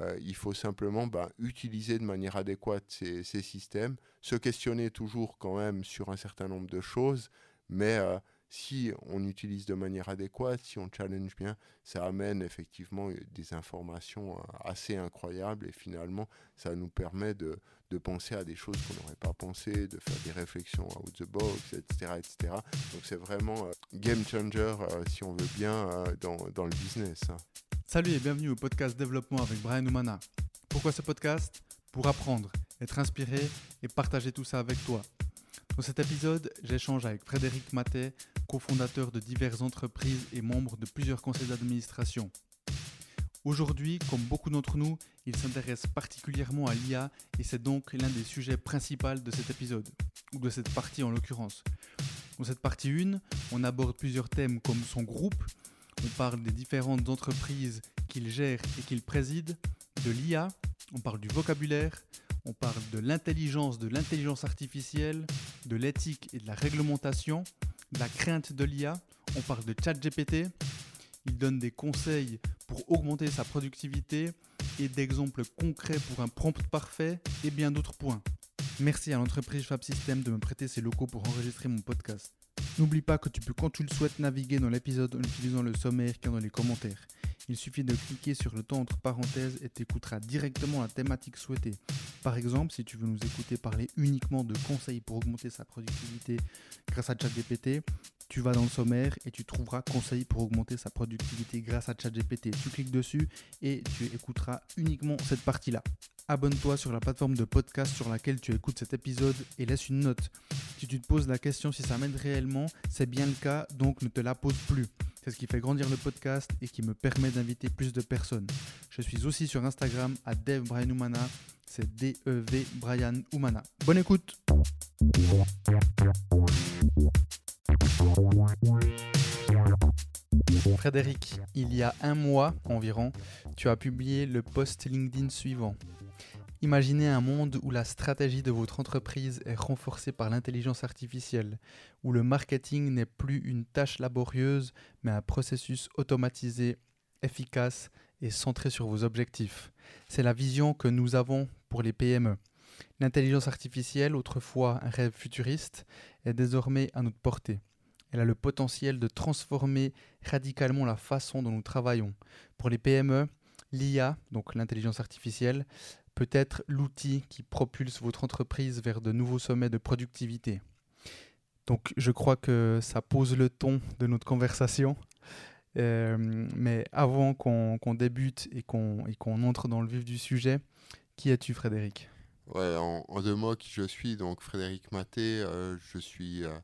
Euh, il faut simplement ben, utiliser de manière adéquate ces, systèmes, se questionner toujours quand même sur un certain nombre de choses, mais euh, si on utilise de manière adéquate, si on challenge bien, ça amène effectivement des informations euh, assez incroyables et finalement ça nous permet de, penser à des choses qu'on n'aurait pas pensé, de faire des réflexions out the box, etc. etc. Donc c'est vraiment game changer si on veut bien dans, dans, le business. Salut et bienvenue au podcast Développement avec Brian Oumana. Pourquoi ce podcast? Pour apprendre, être inspiré et partager tout ça avec toi. Dans cet épisode, j'échange avec Frédéric Matet, cofondateur de diverses entreprises et membre de plusieurs conseils d'administration. Aujourd'hui, comme beaucoup d'entre nous, il s'intéresse particulièrement à l'IA et c'est donc l'un des sujets principaux de cet épisode, ou de cette partie en l'occurrence. Dans cette partie 1, on aborde plusieurs thèmes comme son groupe, on parle des différentes entreprises qu'il gère et qu'il préside, de l'IA, on parle du vocabulaire, on parle de l'intelligence, de l'intelligence artificielle, de l'éthique et de la réglementation, de la crainte de l'IA, on parle de ChatGPT, il donne des conseils pour augmenter sa productivité et d'exemples concrets pour un prompt parfait et bien d'autres points. Merci à l'entreprise Fab System de me prêter ses locaux pour enregistrer mon podcast. N'oublie pas que tu peux quand tu le souhaites naviguer dans l'épisode en utilisant le sommaire qui est dans les commentaires. Il suffit de cliquer sur le temps entre parenthèses et tu écouteras directement la thématique souhaitée. Par exemple, si tu veux nous écouter parler uniquement de conseils pour augmenter sa productivité grâce à ChatGPT, tu vas dans le sommaire et tu trouveras conseils pour augmenter sa productivité grâce à ChatGPT. Tu cliques dessus et tu écouteras uniquement cette partie-là. Abonne-toi sur la plateforme de podcast sur laquelle tu écoutes cet épisode et laisse une note. Si tu te poses la question si ça m'aide réellement, c'est bien le cas, donc ne te la pose plus. C'est ce qui fait grandir le podcast et qui me permet d'inviter plus de personnes. Je suis aussi sur Instagram à Dev c'est D-E-V Brian Oumana. Bonne écoute Frédéric, il y a un mois environ, tu as publié le post LinkedIn suivant. Imaginez un monde où la stratégie de votre entreprise est renforcée par l'intelligence artificielle, où le marketing n'est plus une tâche laborieuse, mais un processus automatisé, efficace et centré sur vos objectifs. C'est la vision que nous avons pour les PME. L'intelligence artificielle, autrefois un rêve futuriste, est désormais à notre portée. Elle a le potentiel de transformer radicalement la façon dont nous travaillons. Pour les PME, l'IA, donc l'intelligence artificielle, peut être l'outil qui propulse votre entreprise vers de nouveaux sommets de productivité. Donc je crois que ça pose le ton de notre conversation. Euh, mais avant qu'on débute et qu'on entre dans le vif du sujet, qui es-tu Frédéric? En, deux mots, qui je suis, donc Frédéric Maté, euh, je suis euh,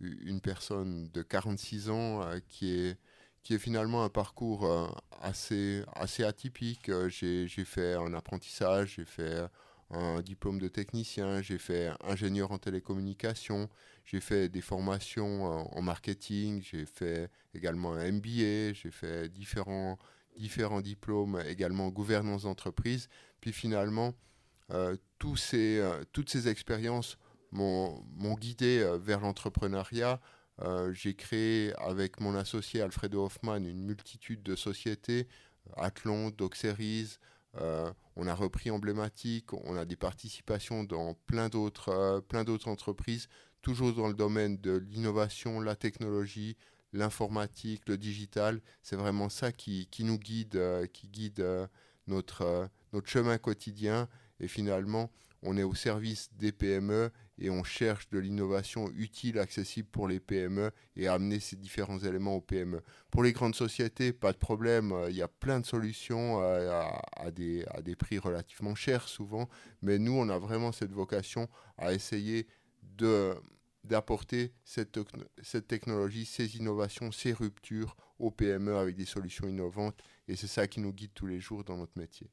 une personne de 46 ans qui est qui est finalement un parcours euh, assez, assez atypique. Euh, j'ai fait un apprentissage, j'ai fait un diplôme de technicien, j'ai fait ingénieur en télécommunication, j'ai fait des formations en marketing, j'ai fait également un MBA, j'ai fait différents, différents diplômes également en gouvernance d'entreprise. Puis finalement, euh, tous ces, toutes ces expériences m'ont guidé vers l'entrepreneuriat euh, j'ai créé avec mon associé Alfredo Hoffman une multitude de sociétés, euh, Athlon, Doxeris, euh, on a repris emblématique, on a des participations dans plein d'autres entreprises, toujours dans le domaine de l'innovation, la technologie, l'informatique, le digital. C'est vraiment ça qui, nous guide, qui guide notre chemin quotidien. Et finalement, on est au service des PME et on cherche de l'innovation utile, accessible pour les PME et amener ces différents éléments aux PME. Pour les grandes sociétés, pas de problème, il y a plein de solutions euh, à, des, à des prix relativement chers souvent, mais nous, on a vraiment cette vocation à essayer de d'apporter cette, cette technologie, ces innovations, ces ruptures aux PME avec des solutions innovantes. Et c'est ça qui nous guide tous les jours dans notre métier.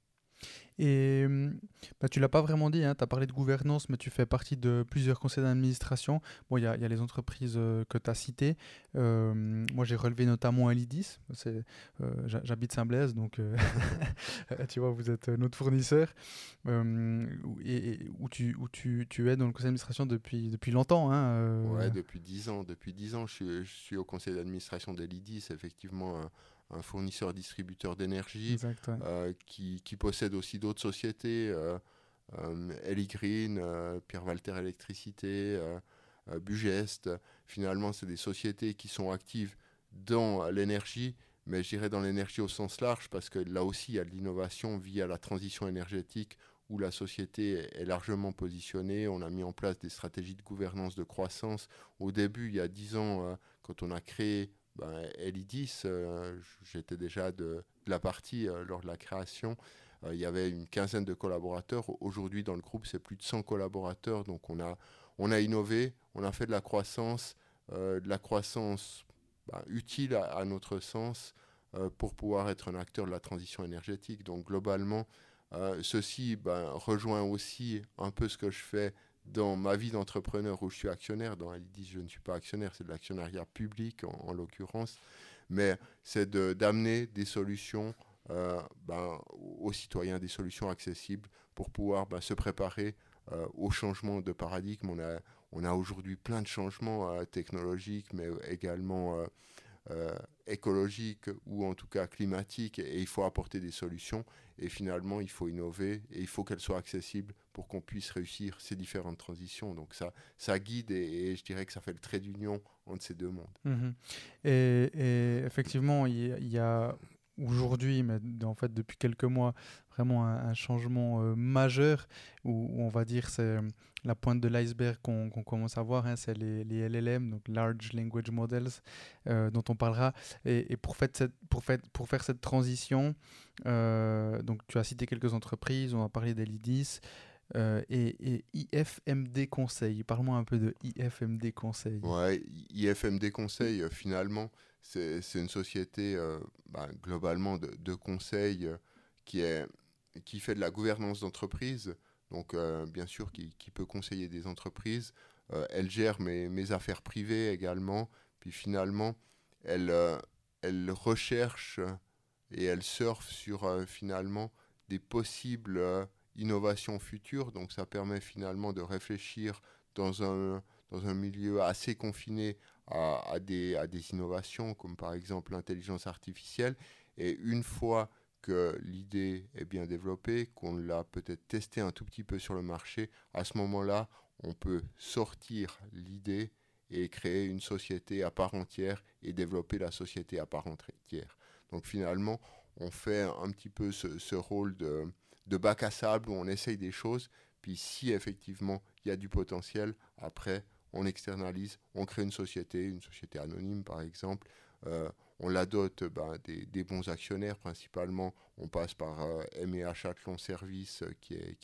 Et bah, tu l'as pas vraiment dit, hein, tu as parlé de gouvernance, mais tu fais partie de plusieurs conseils d'administration. Bon, il y, y, a les entreprises euh, que tu as citées. Euh, moi, j'ai relevé notamment Elidis. Euh, J'habite Saint-Blaise, donc tu vois, vous êtes notre fournisseur. et, où, tu, où tu, tu, es dans le conseil d'administration depuis, depuis longtemps. Hein, ouais, depuis 10 ans. Depuis 10 ans, je je suis au conseil d'administration d'Elidis, effectivement fournisseur distributeur d'énergie qui, qui, possède aussi d'autres sociétés, Ellie Green, Pierre Walter Électricité, Bugest. Finalement, c'est des sociétés qui sont actives dans l'énergie, mais je dirais dans l'énergie au sens large, parce que là aussi, il y a de l'innovation via la transition énergétique où la société est largement positionnée. On a mis en place des stratégies de gouvernance de croissance. Au début, il y a dix ans, euh, quand on a créé ben, LI10, euh, j'étais déjà de, la partie euh, lors de la création. il y avait une quinzaine de collaborateurs. Aujourd'hui, dans le groupe, c'est plus de 100 collaborateurs. Donc, on a, on a innové, on a fait de la croissance, de la croissance ben, utile à, notre sens pour pouvoir être un acteur de la transition énergétique. Donc, globalement, euh, ceci ben, rejoint aussi un peu ce que je fais dans ma vie d'entrepreneur où je suis actionnaire. Dans dit je ne suis pas actionnaire, c'est de l'actionnariat public en, l'occurrence. Mais c'est d'amener des solutions euh, ben, aux citoyens, des solutions accessibles pour pouvoir ben, se préparer euh, au changement de paradigme. On a, on a aujourd'hui plein de changements technologiques, mais également euh, écologique ou en tout cas climatique et il faut apporter des solutions et finalement il faut innover et il faut qu'elles soient accessibles pour qu'on puisse réussir ces différentes transitions. Donc ça, ça guide et, je dirais que ça fait le trait d'union entre ces deux mondes. Mhm. Et, effectivement, il y, a aujourd'hui, mais en fait depuis quelques mois, vraiment un, changement euh, majeur où, on va dire c'est la pointe de l'iceberg qu'on commence à voir, hein, c'est les, LLM, donc Large Language Models, euh, dont on parlera. Et, pour, faire cette transition, euh, donc tu as cité quelques entreprises, on a parlé d'Elidis. Euh, et, IFMD Conseil, parle-moi un peu de IFMD Conseil. Ouais, IFMD Conseil, finalement, c'est une société bah, globalement de, conseil qui, est, qui fait de la gouvernance d'entreprise donc euh, bien sûr qui, peut conseiller des entreprises. Euh, elle gère mes, affaires privées également. Puis finalement, elle, euh, elle recherche et elle surfe sur finalement des possibles innovations futures. Donc ça permet finalement de réfléchir dans un, dans un milieu assez confiné à, des, innovations, comme par exemple l'intelligence artificielle. Et une fois que l'idée est bien développée, qu'on l'a peut-être testé un tout petit peu sur le marché, à ce moment-là, on peut sortir l'idée et créer une société à part entière et développer la société à part entière. Donc finalement, on fait un petit peu ce, rôle de, de, bac à sable où on essaye des choses, puis si effectivement il y a du potentiel, après on externalise, on crée une société, une société anonyme par exemple, euh, on la dote ben, des, bons actionnaires principalement. On passe par euh, Athlon Service, euh, qui est,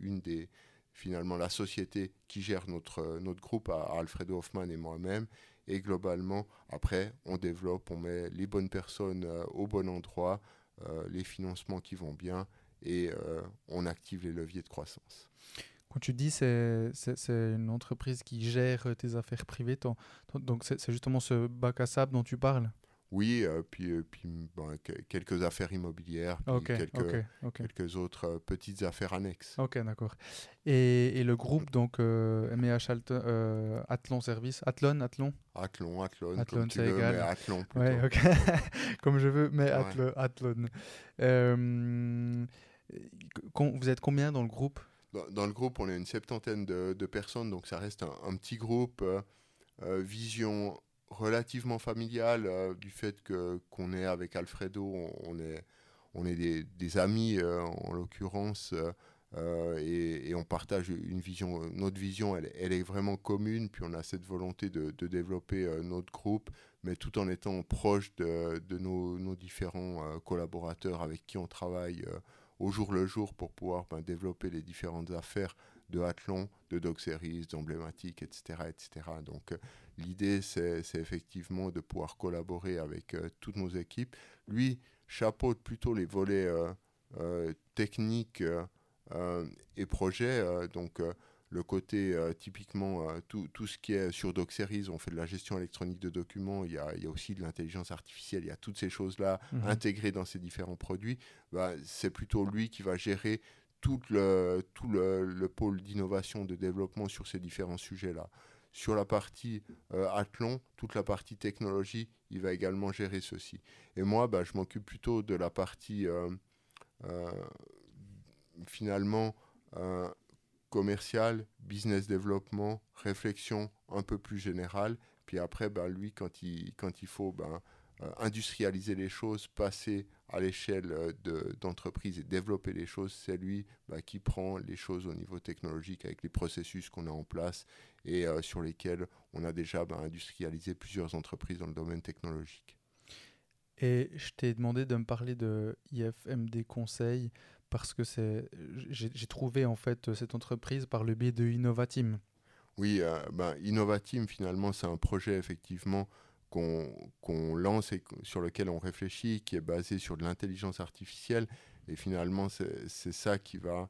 une des, finalement, la société qui gère notre, notre groupe, à, Alfredo Hoffman et moi-même. Et globalement, après, on développe, on met les bonnes personnes au bon endroit, les financements qui vont bien, et on active les leviers de croissance. Quand tu dis c'est c'est une entreprise qui gère tes affaires privées, donc c'est justement ce bac à sable dont tu parles? Oui, euh, puis, euh, puis quelques affaires immobilières, quelques, quelques, autres euh, petites affaires annexes. Ok, d'accord. Et, et, le groupe, donc MEH Athlon Service, Athlon, Athlon? Athlon, Athlon, Athlon c'est égal. mais Athlon plutôt. Ouais, ok. comme je veux, mais Athlon. vous êtes combien dans le groupe? Dans, le groupe, on est une septantaine de, personnes, donc ça reste un, petit groupe. vision relativement familial euh, du fait que qu'on est avec Alfredo, on, est on est des, amis euh, en l'occurrence euh, et, on partage une vision. Notre vision, elle, elle, est vraiment commune. Puis on a cette volonté de, de développer notre groupe, mais tout en étant proche de, de nos, nos, différents collaborateurs avec qui on travaille au jour le jour pour pouvoir ben, développer les différentes affaires de Athlon, de Dog Series, d'emblématiques, etc., etc. Donc L'idée, c'est effectivement de pouvoir collaborer avec euh, toutes nos équipes. Lui chapeaute plutôt les volets euh, euh, techniques et projets. donc, le côté typiquement tout, tout, ce qui est sur DocSeries, on fait de la gestion électronique de documents, il y a, il y a aussi de l'intelligence artificielle, il y a toutes ces choses-là mhm. intégrées dans ces différents produits. Bah, c'est plutôt lui qui va gérer tout le, tout le, le pôle d'innovation, de développement sur ces différents sujets-là sur la partie euh, Athlon, toute la partie technologie, il va également gérer ceci. Et moi, bah, je m'occupe plutôt de la partie euh, euh, finalement commerciale, business développement, réflexion un peu plus générale. Puis après, bah, lui, quand il, quand il faut bah, industrialiser les choses, passer à l'échelle euh, d'entreprise et développer les choses, c'est lui bah, qui prend les choses au niveau technologique avec les processus qu'on a en place et euh, sur lesquels on a déjà bah, industrialisé plusieurs entreprises dans le domaine technologique. Et je t'ai demandé de me parler de IFMD Conseil parce que j'ai trouvé en fait cette entreprise par le biais de Innovatim. Oui, euh, ben, Innovatim finalement c'est un projet effectivement qu'on lance et sur lequel on réfléchit, qui est basé sur de l'intelligence artificielle. Et finalement, c'est ça qui va,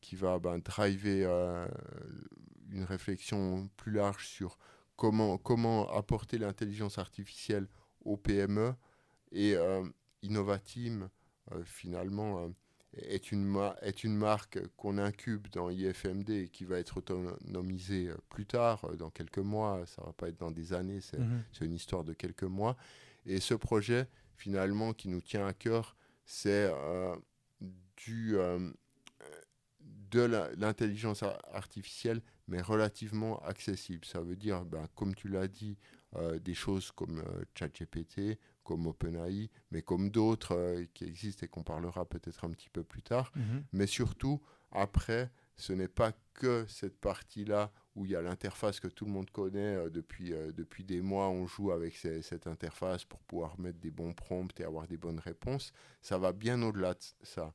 qui va ben, driver euh, une réflexion plus large sur comment, comment apporter l'intelligence artificielle aux PME. Et euh, Innovatim, euh, finalement, est une, est une marque qu'on incube dans IFMD et qui va être autonomisée euh, plus tard, euh, dans quelques mois. Ça va pas être dans des années, c'est une histoire de quelques mois. Et ce projet, finalement, qui nous tient à cœur, c'est euh, du de l'intelligence artificielle, mais relativement accessible. Ça veut dire, ben, comme tu l'as dit, des choses comme ChatGPT, comme OpenAI, mais comme d'autres euh, qui existent et qu'on parlera peut-être un petit peu plus tard. Mhm. Mais surtout, après, ce n'est pas que cette partie-là où il y a l'interface que tout le monde connaît euh, depuis, euh, depuis des mois. On joue avec cette interface pour pouvoir mettre des bons prompts et avoir des bonnes réponses. Ça va bien au-delà de ça.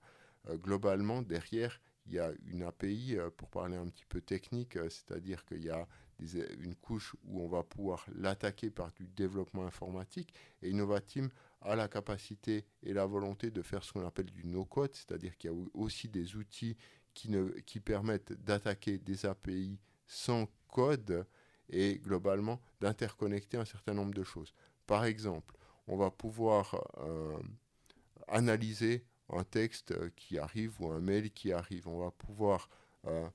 globalement, derrière, il y a une API, pour parler un petit peu technique, c'est-à-dire qu'il y a une couche où on va pouvoir l'attaquer par du développement informatique. Et Innovatim a la capacité et la volonté de faire ce qu'on appelle du no-code, c'est-à-dire qu'il y a aussi des outils qui, permettent d'attaquer des API sans code et globalement d'interconnecter un certain nombre de choses. Par exemple, on va pouvoir euh, analyser un texte qui arrive ou un mail qui arrive. On va pouvoir euh,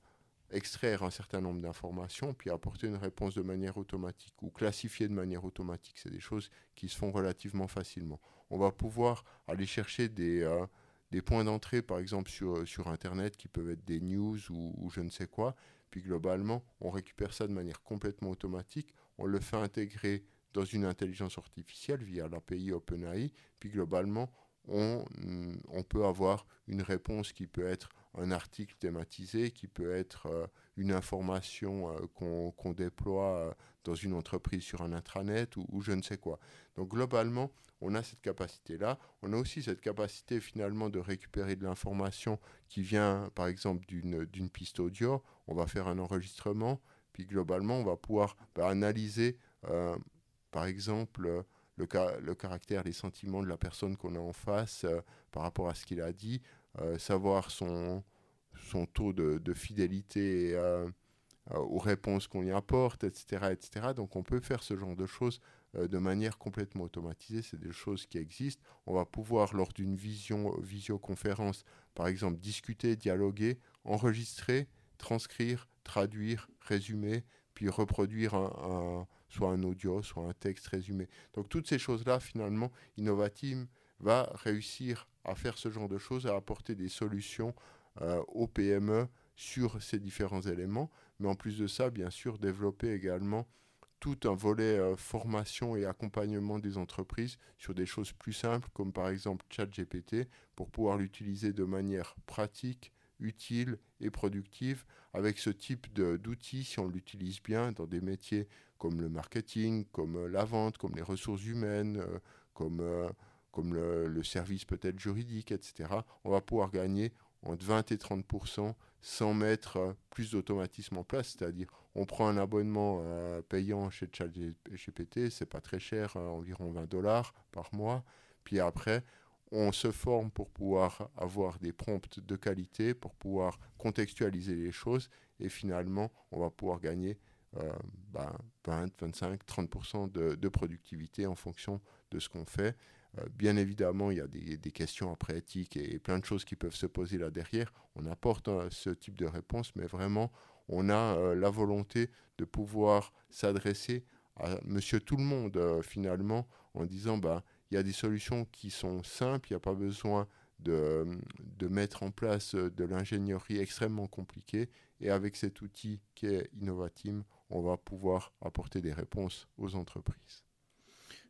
extraire un certain nombre d'informations, puis apporter une réponse de manière automatique ou classifier de manière automatique. C'est des choses qui se font relativement facilement. On va pouvoir aller chercher des, euh, des points d'entrée, par exemple sur, sur Internet, qui peuvent être des news ou, je ne sais quoi. Puis globalement, on récupère ça de manière complètement automatique. On le fait intégrer dans une intelligence artificielle via l'API OpenAI. Puis globalement, on, on peut avoir une réponse qui peut être un article thématisé qui peut être euh, une information euh, qu'on déploie euh, dans une entreprise sur un intranet ou, je ne sais quoi. Donc globalement, on a cette capacité-là. On a aussi cette capacité finalement de récupérer de l'information qui vient par exemple d'une piste audio. On va faire un enregistrement, puis globalement, on va pouvoir bah, analyser par exemple le, le, caractère, les sentiments de la personne qu'on a en face par rapport à ce qu'il a dit. Euh, savoir son, son taux de, fidélité euh, euh, aux réponses qu'on y apporte, etc., etc. Donc on peut faire ce genre de choses de manière complètement automatisée. C'est des choses qui existent. On va pouvoir, lors d'une vision, visioconférence, par exemple, discuter, dialoguer, enregistrer, transcrire, traduire, résumer, puis reproduire soit un audio, soit un texte résumé. Donc toutes ces choses-là, finalement, Innovatim va réussir à faire ce genre de choses, à apporter des solutions euh, aux PME sur ces différents éléments. Mais en plus de ça, bien sûr, développer également tout un volet euh, formation et accompagnement des entreprises sur des choses plus simples, comme par exemple ChatGPT, pour pouvoir l'utiliser de manière pratique, utile et productive avec ce type d'outils si on l'utilise bien dans des métiers comme le marketing, comme euh, la vente, comme les ressources humaines, comme comme le, service peut-être juridique, etc., on va pouvoir gagner entre 20 et 30% sans mettre euh, plus d'automatisme en place. C'est-à-dire, on prend un abonnement euh, payant chez ChatGPT, c'est pas très cher, euh, environ 20 dollars par mois. Puis après, on se forme pour pouvoir avoir des prompts de qualité, pour pouvoir contextualiser les choses, et finalement, on va pouvoir gagner 20, 25, 30% de, de productivité en fonction de ce qu'on fait. Euh, bien évidemment, il y a des, questions après éthiques et, plein de choses qui peuvent se poser là derrière. On apporte euh, ce type de réponse, mais vraiment, on a la volonté de pouvoir s'adresser à monsieur tout le monde finalement en disant bah il y a des solutions qui sont simples, il n'y a pas besoin de, de, mettre en place de l'ingénierie extrêmement compliquée. Et avec cet outil qui est Innovatim, on va pouvoir apporter des réponses aux entreprises.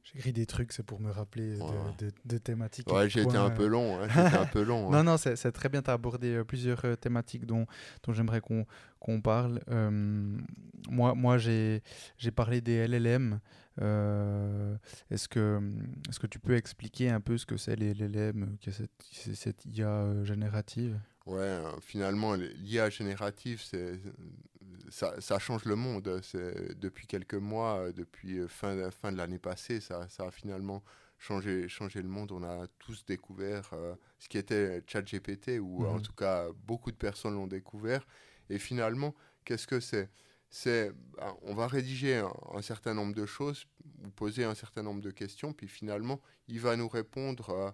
J'écris des trucs, c'est pour me rappeler de, de, thématiques. Ouais, j'ai été un peu long. Hein, un peu long hein. Non, non, c'est très bien. Tu as abordé euh, plusieurs euh, thématiques dont, dont j'aimerais qu'on parle. Euh, moi, moi j'ai parlé des LLM. Est-ce que, est -ce que tu peux expliquer un peu ce que c'est les LLM, cette, cette IA générative? Ouais, finalement, l'IA générative, c'est ça, change le monde. Depuis quelques mois, euh, depuis euh, fin, fin de l'année passée, ça, ça, a finalement changé, changé le monde. On a tous découvert euh, ce qui était ChatGPT, ou en mhm. tout cas, beaucoup de personnes l'ont découvert. Et finalement, qu'est-ce que c'est? C'est ben, on va rédiger un, certain nombre de choses, ou poser un certain nombre de questions, puis finalement, il va nous répondre euh,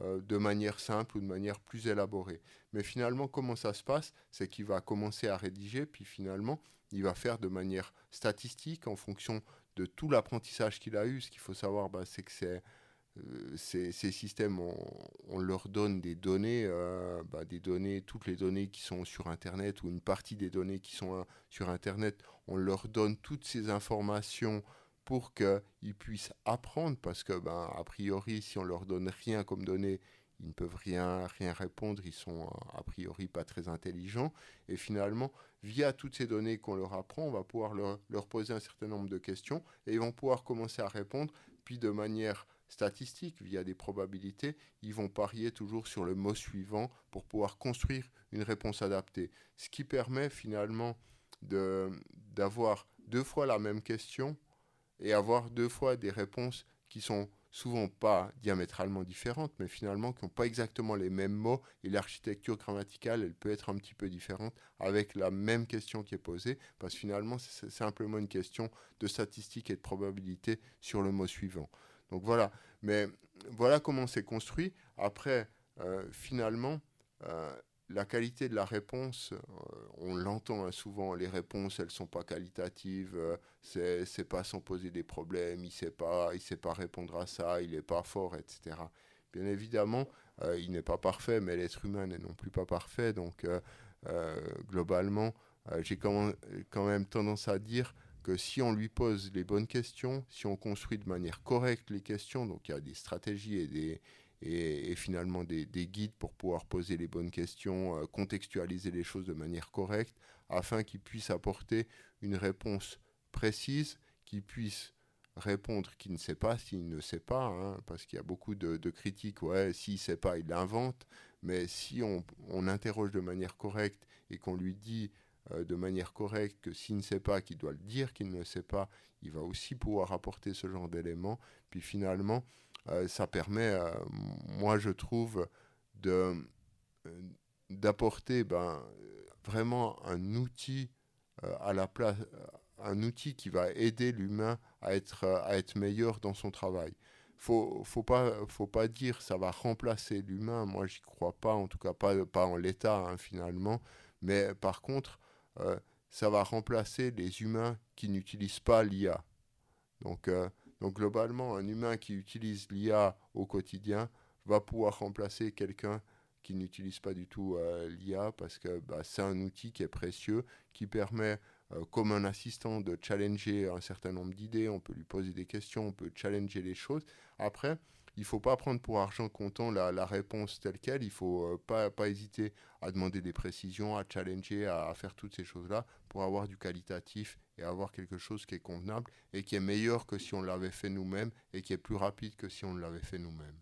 de manière simple ou de manière plus élaborée. Mais finalement, comment ça se passe? C'est qu'il va commencer à rédiger, puis finalement, il va faire de manière statistique en fonction de tout l'apprentissage qu'il a eu. Ce qu'il faut savoir, bah, c'est que euh, ces, systèmes, on, leur donne des données, euh, bah, des données, toutes les données qui sont sur Internet ou une partie des données qui sont sur Internet, on leur donne toutes ces informations pour qu'ils puissent apprendre, parce que, ben, a priori, si on leur donne rien comme données, ils ne peuvent rien, rien répondre, ils sont a priori pas très intelligents. Et finalement, via toutes ces données qu'on leur apprend, on va pouvoir leur, leur, poser un certain nombre de questions et ils vont pouvoir commencer à répondre, puis de manière statistique, via des probabilités, ils vont parier toujours sur le mot suivant pour pouvoir construire une réponse adaptée. Ce qui permet finalement d'avoir deux fois la même question et avoir deux fois des réponses qui sont souvent pas diamétralement différentes, mais finalement qui n'ont pas exactement les mêmes mots, et l'architecture grammaticale, elle peut être un petit peu différente avec la même question qui est posée, parce que finalement, c'est simplement une question de statistique et de probabilité sur le mot suivant. Donc voilà, mais voilà comment c'est construit. Après, euh, finalement, euh, la qualité de la réponse, euh, on l'entend hein, souvent, les réponses, elles sont pas qualitatives, euh, c'est, pas sans poser des problèmes, il sait sait pas répondre à ça, il est pas fort, etc. Bien évidemment, euh, il n'est pas parfait, mais l'être humain n'est non plus pas parfait, donc globalement, j'ai quand même tendance à dire que si on lui pose les bonnes questions, si on construit de manière correcte les questions, donc il y a des stratégies et des, et, finalement des, guides pour pouvoir poser les bonnes questions, euh, contextualiser les choses de manière correcte, afin qu'ils puissent apporter une réponse précise, qu'ils puissent répondre qu'il ne sait pas s'il ne sait pas, hein, parce qu'il y a beaucoup de, critiques, ouais, s'il ne sait pas, il l'invente, mais si on, interroge de manière correcte et qu'on lui dit euh, de manière correcte que s'il ne sait pas, qu'il doit le dire qu'il ne sait pas, il va aussi pouvoir apporter ce genre d'éléments, puis finalement, ça permet, euh, moi je trouve, de, euh, d'apporter ben, vraiment un outil à la place, un outil qui va aider l'humain à être, à être meilleur dans son travail. Faut, faut pas, faut pas dire ça va remplacer l'humain. Moi, j'y crois pas, en tout cas pas, pas en l'état hein, finalement. Mais par contre, ça va remplacer les humains qui n'utilisent pas l'IA. Donc, donc globalement, un humain qui utilise l'IA au quotidien va pouvoir remplacer quelqu'un qui n'utilise pas du tout euh, l'IA parce que bah, c'est un outil qui est précieux, qui permet, euh, comme un assistant, de challenger un certain nombre d'idées, on peut lui poser des questions, on peut challenger les choses. Après, il ne faut pas prendre pour argent comptant la, réponse telle qu'elle, il ne faut euh, pas, pas hésiter à demander des précisions, à challenger, à, faire toutes ces choses-là pour avoir du qualitatif et avoir quelque chose qui est convenable et qui est meilleur que si on l'avait fait nous-mêmes et qui est plus rapide que si on l'avait fait nous-mêmes.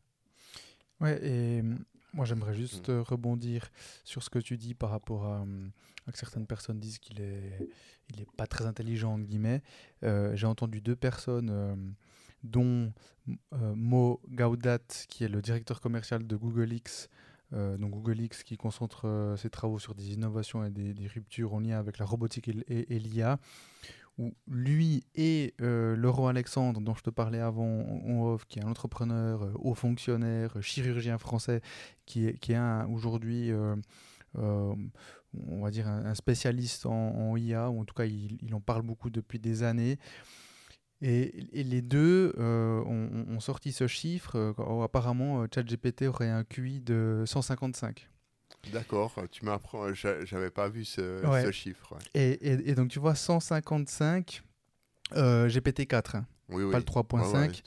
Ouais, et hum, moi j'aimerais juste mm. rebondir sur ce que tu dis par rapport à, hum, que certaines personnes disent qu'il est, il est pas très intelligent, entre guillemets. Euh, j'ai entendu deux personnes dont euh, Mo Gaudat, qui est le directeur commercial de Google X, euh, donc Google X qui concentre euh, ses travaux sur des innovations et des, ruptures en lien avec la robotique et, l'IA, où lui et Laurent Alexandre, dont je te parlais avant, qui est un entrepreneur, haut fonctionnaire, chirurgien français, qui est, qui est aujourd'hui on va dire, un, spécialiste en, IA, ou en tout cas, il, en parle beaucoup depuis des années. Et, les deux ont, sorti ce chiffre. apparemment, ChatGPT aurait un QI de 155. D'accord, tu m'apprends, j'avais pas vu ce, chiffre. Et, donc tu vois, 155 GPT-4, oui, pas le 3.5.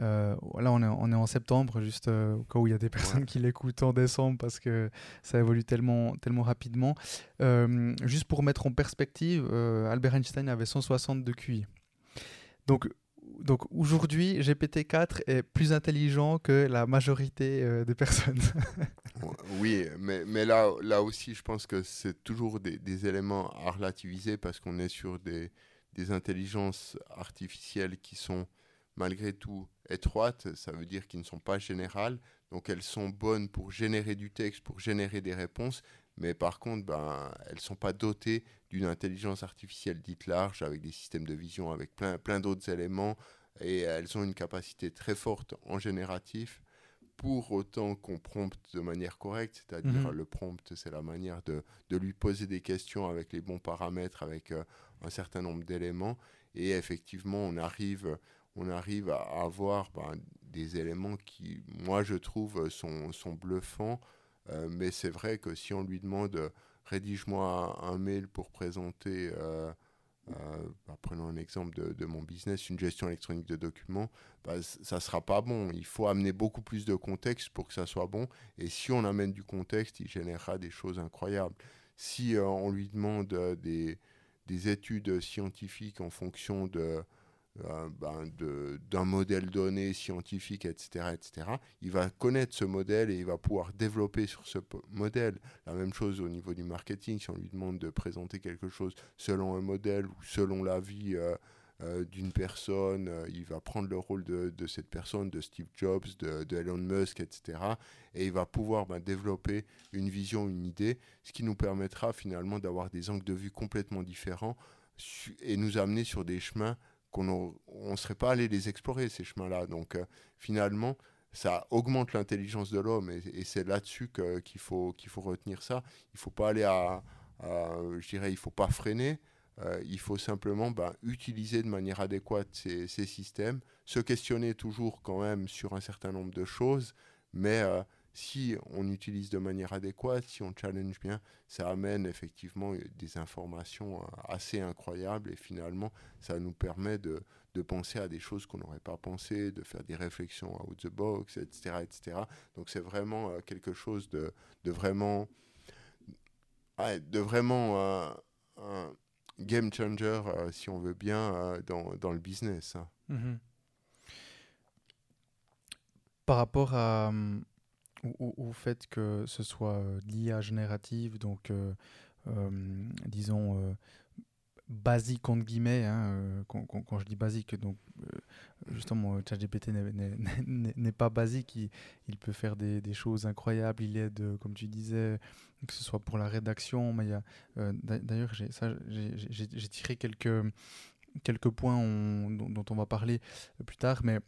Euh, là, on est, on est, en septembre, juste euh, au cas où il y a des personnes qui l'écoutent en décembre parce que ça évolue tellement, tellement rapidement. Euh, juste pour mettre en perspective, Albert Einstein avait 160 de QI. Donc, donc aujourd'hui, GPT-4 est plus intelligent que la majorité euh, des personnes. oui, mais, mais là, là aussi, je pense que c'est toujours des, des, éléments à relativiser parce qu'on est sur des, des intelligences artificielles qui sont malgré tout étroites, ça veut dire qu'elles ne sont pas générales, donc elles sont bonnes pour générer du texte, pour générer des réponses, mais par contre, ben, elles ne sont pas dotées d'une intelligence artificielle dite large, avec des systèmes de vision, avec plein, plein d'autres éléments, et elles ont une capacité très forte en génératif, pour autant qu'on prompte de manière correcte, c'est-à-dire mhm. le prompt, c'est la manière de, de, lui poser des questions avec les bons paramètres, avec euh, un certain nombre d'éléments, et effectivement, on arrive, on arrive à avoir ben, des éléments qui, moi, je trouve, sont, sont bluffants, euh, mais c'est vrai que si on lui demande rédige-moi un mail pour présenter, euh, euh, bah, prenons un exemple de, mon business, une gestion électronique de documents, bah, ça ne sera pas bon. Il faut amener beaucoup plus de contexte pour que ça soit bon. Et si on amène du contexte, il générera des choses incroyables. Si on lui demande des, des études scientifiques en fonction de euh, ben, d'un modèle donné scientifique, etc., etc., il va connaître ce modèle et il va pouvoir développer sur ce modèle. La même chose au niveau du marketing, si on lui demande de présenter quelque chose selon un modèle ou selon la vie euh, euh, d'une personne, il va prendre le rôle de, cette personne, de Steve Jobs, de, de Elon Musk, etc., et il va pouvoir ben, développer une vision, une idée, ce qui nous permettra finalement d'avoir des angles de vue complètement différents et nous amener sur des chemins qu'on ne serait pas allé les explorer, ces chemins-là. Donc euh, finalement, ça augmente l'intelligence de l'homme et, c'est là-dessus qu'il faut, faut retenir ça. Il ne faut pas aller à, je dirais, il faut pas freiner. Euh, il faut simplement ben, utiliser de manière adéquate ces, ces, systèmes, se questionner toujours quand même sur un certain nombre de choses, mais euh, si on utilise de manière adéquate, si on challenge bien, ça amène effectivement des informations euh, assez incroyables et finalement, ça nous permet de, de penser à des choses qu'on n'aurait pas pensé, de faire des réflexions out the box, etc. etc. Donc c'est vraiment euh, quelque chose de, de vraiment, de vraiment euh, un game changer, si on veut bien, dans, dans, le business. Hein. Mm-hmm. Par rapport à au, fait que ce soit euh, l'IA générative, donc euh, euh, disons basique entre guillemets, hein, quand, quand, je dis basique, donc justement ChatGPT n'est pas basique, il, peut faire des, choses incroyables, il aide, comme tu disais, que ce soit pour la rédaction, mais il y a d'ailleurs j'ai tiré quelques quelques points dont, dont, on va parler plus tard, mais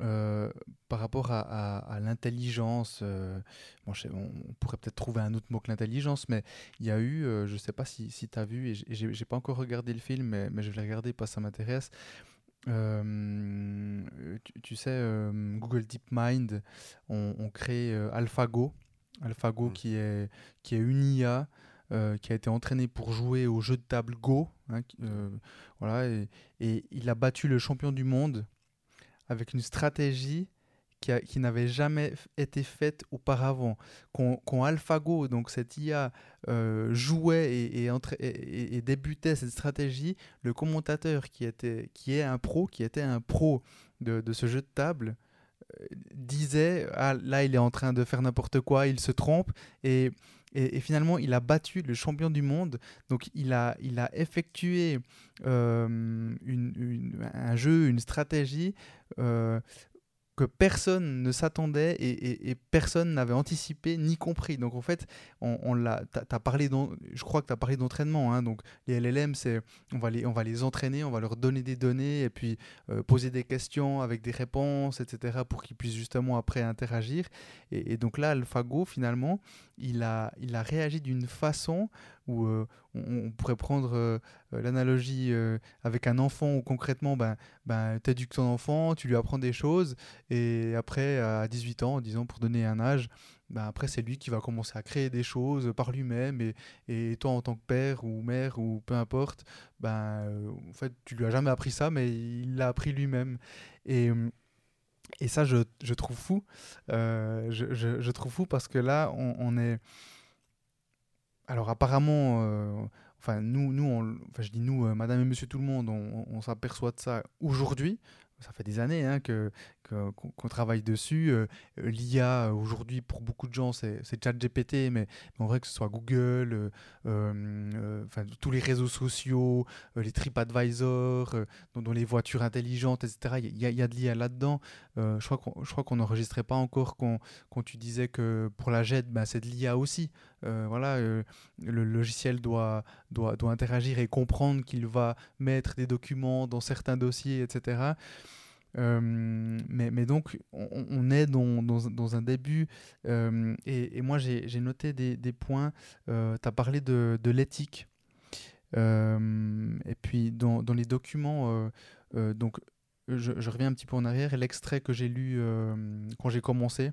euh, par rapport à, l'intelligence, euh, on pourrait peut-être trouver un autre mot que l'intelligence, mais il y a eu, euh, je ne sais pas si, si tu as vu, et j'ai pas encore regardé le film, mais, mais je vais le regarder parce que ça m'intéresse. Tu, sais, Google DeepMind ont, on créé AlphaGo, AlphaGo mmh. qui, est, qui est une IA. qui a été entraîné pour jouer au jeu de table Go. Hein, voilà, et, et, il a battu le champion du monde avec une stratégie qui, n'avait jamais été faite auparavant. Quand, AlphaGo, donc cette IA, euh, jouait et, débutait cette stratégie, le commentateur qui, était, qui est un pro, qui était un pro de, ce jeu de table, disait ah, là il est en train de faire n'importe quoi, il se trompe et et, finalement, il a battu le champion du monde. Donc, il a, il a effectué euh, une, un jeu, une stratégie euh, que personne ne s'attendait et, personne n'avait anticipé ni compris. Donc en fait, on, on l'a, as parlé, je crois que tu as parlé d'entraînement. Hein. donc les LLM, c'est, on, va les, on va les entraîner, on va leur donner des données et puis euh, poser des questions avec des réponses, etc. pour qu'ils puissent justement après interagir. Et, donc là, AlphaGo, finalement, il a, il a réagi d'une façon où euh, on, pourrait prendre euh, euh, l'analogie avec un enfant où concrètement, ben, ben, tu éduques ton enfant, tu lui apprends des choses, et après, à 18 ans, disons, pour donner un âge, ben, après, c'est lui qui va commencer à créer des choses par lui-même, et, et, toi, en tant que père ou mère ou peu importe, ben, en fait, tu lui as jamais appris ça, mais il l'a appris lui-même. Et. Et ça, je, trouve fou. Euh, je, trouve fou parce que là, on, est. Alors, apparemment, euh, enfin, nous, nous enfin, je dis nous, euh, madame et monsieur tout le monde, on, on s'aperçoit de ça aujourd'hui ça fait des années hein, que, qu'on travaille dessus. Euh, L'IA, aujourd'hui, pour beaucoup de gens, c'est ChatGPT, mais, mais en vrai, que ce soit Google, euh, euh, tous les réseaux sociaux, les TripAdvisor, dont, les voitures intelligentes, etc., il y, y, a de l'IA là-dedans. je crois qu'on n'enregistrait pas encore quand, tu disais que pour la JET, ben, c'est de l'IA aussi. voilà, le logiciel doit, doit, doit interagir et comprendre qu'il va mettre des documents dans certains dossiers, etc. Euh, mais, donc, on, est dans, un début. Euh, et, moi, j'ai noté des, points. Euh, tu as parlé de, l'éthique. et puis, dans, les documents, donc, je, je, reviens un petit peu en arrière. L'extrait que j'ai lu quand j'ai commencé,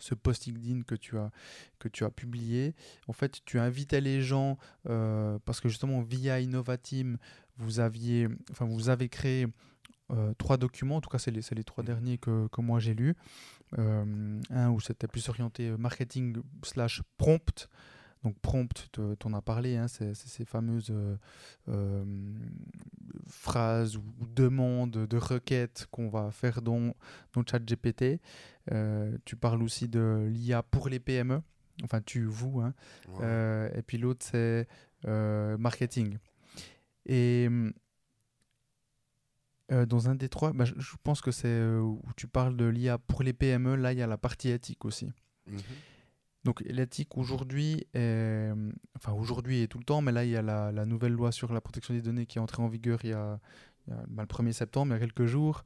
ce post LinkedIn que tu as que tu as publié. En fait, tu invitais les gens parce que justement via Innovatim, vous aviez, enfin vous avez créé euh, trois documents, en tout cas c'est les, les, trois mmh. derniers que, que moi j'ai lus. Euh, un où c'était plus orienté euh, marketing slash prompt. Donc prompt, tu en as parlé, hein, c'est ces fameuses phrases ou demandes de requêtes qu'on va faire dans, dans ChatGPT. tu parles aussi de l'IA pour les PME, enfin tu, vous. Hein. et puis l'autre c'est marketing. Et euh, dans un des trois, bah, je, pense que c'est euh, où tu parles de l'IA pour les PME, là il y a la partie éthique aussi. Mhm. Donc l'éthique aujourd'hui, enfin aujourd'hui et tout le temps, mais là il y a la, la, nouvelle loi sur la protection des données qui est entrée en vigueur il y a, bah, le 1er septembre, il y a quelques jours.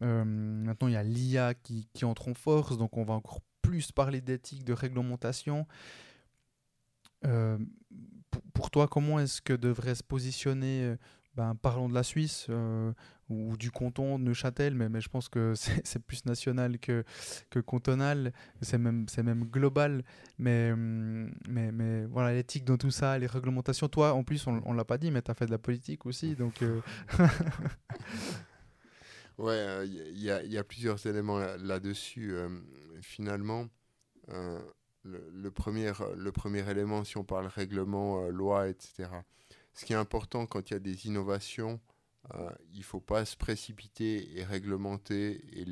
Euh, maintenant il y a l'IA qui, qui, entre en force, donc on va encore plus parler d'éthique, de réglementation. pour, toi, comment est-ce que devrait se positionner ben, parlons de la Suisse, ou du canton de Neuchâtel, mais, mais je pense que c'est plus national que, que cantonal, c'est même, même global. Mais, mais, mais voilà, l'éthique dans tout ça, les réglementations. Toi, en plus, on ne l'a pas dit, mais tu as fait de la politique aussi. Donc, euh. ouais, il euh, y, a, y, a, plusieurs éléments là-dessus. Euh, finalement, le, le, premier, le premier élément, si on parle règlement, loi, etc., ce qui est important quand il y a des innovations, euh, il ne faut pas se précipiter et réglementer et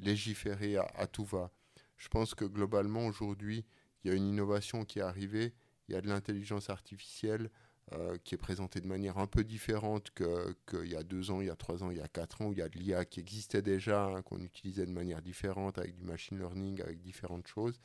légiférer à, tout va. Je pense que globalement, aujourd'hui, il y a une innovation qui est arrivée, il y a de l'intelligence artificielle euh, qui est présentée de manière un peu différente qu'il y a deux ans, il y a trois ans, il y a quatre ans, où il y a de l'IA qui existait déjà, hein, qu'on utilisait de manière différente, avec du machine learning, avec différentes choses.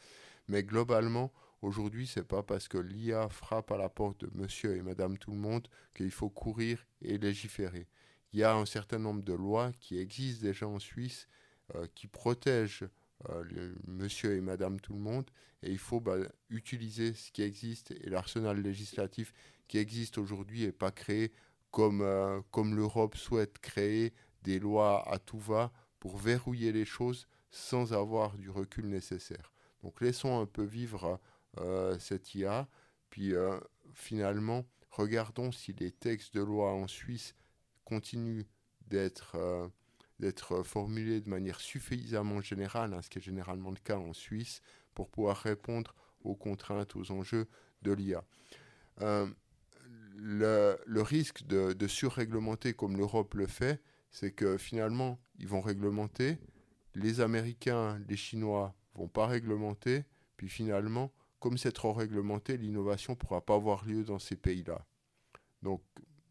Mais globalement, Aujourd'hui, c'est pas parce que l'IA frappe à la porte de monsieur et madame tout le monde qu'il faut courir et légiférer. Il y a un certain nombre de lois qui existent déjà en Suisse euh, qui protègent euh, monsieur et madame tout le monde et il faut bah, utiliser ce qui existe et l'arsenal législatif qui existe aujourd'hui et pas créer comme, euh, comme l'Europe souhaite créer des lois à tout va pour verrouiller les choses sans avoir du recul nécessaire. Donc laissons un peu vivre euh, cette IA. Puis euh, finalement, regardons si les textes de loi en Suisse continuent d'être euh, formulés de manière suffisamment générale, hein, ce qui est généralement le cas en Suisse, pour pouvoir répondre aux contraintes, aux enjeux de l'IA. le, le, risque de, de surréglementer comme l'Europe le fait, c'est que finalement, ils vont réglementer, les Américains, les Chinois vont pas réglementer, puis finalement, comme c'est trop réglementé, l'innovation ne pourra pas avoir lieu dans ces pays-là. Donc,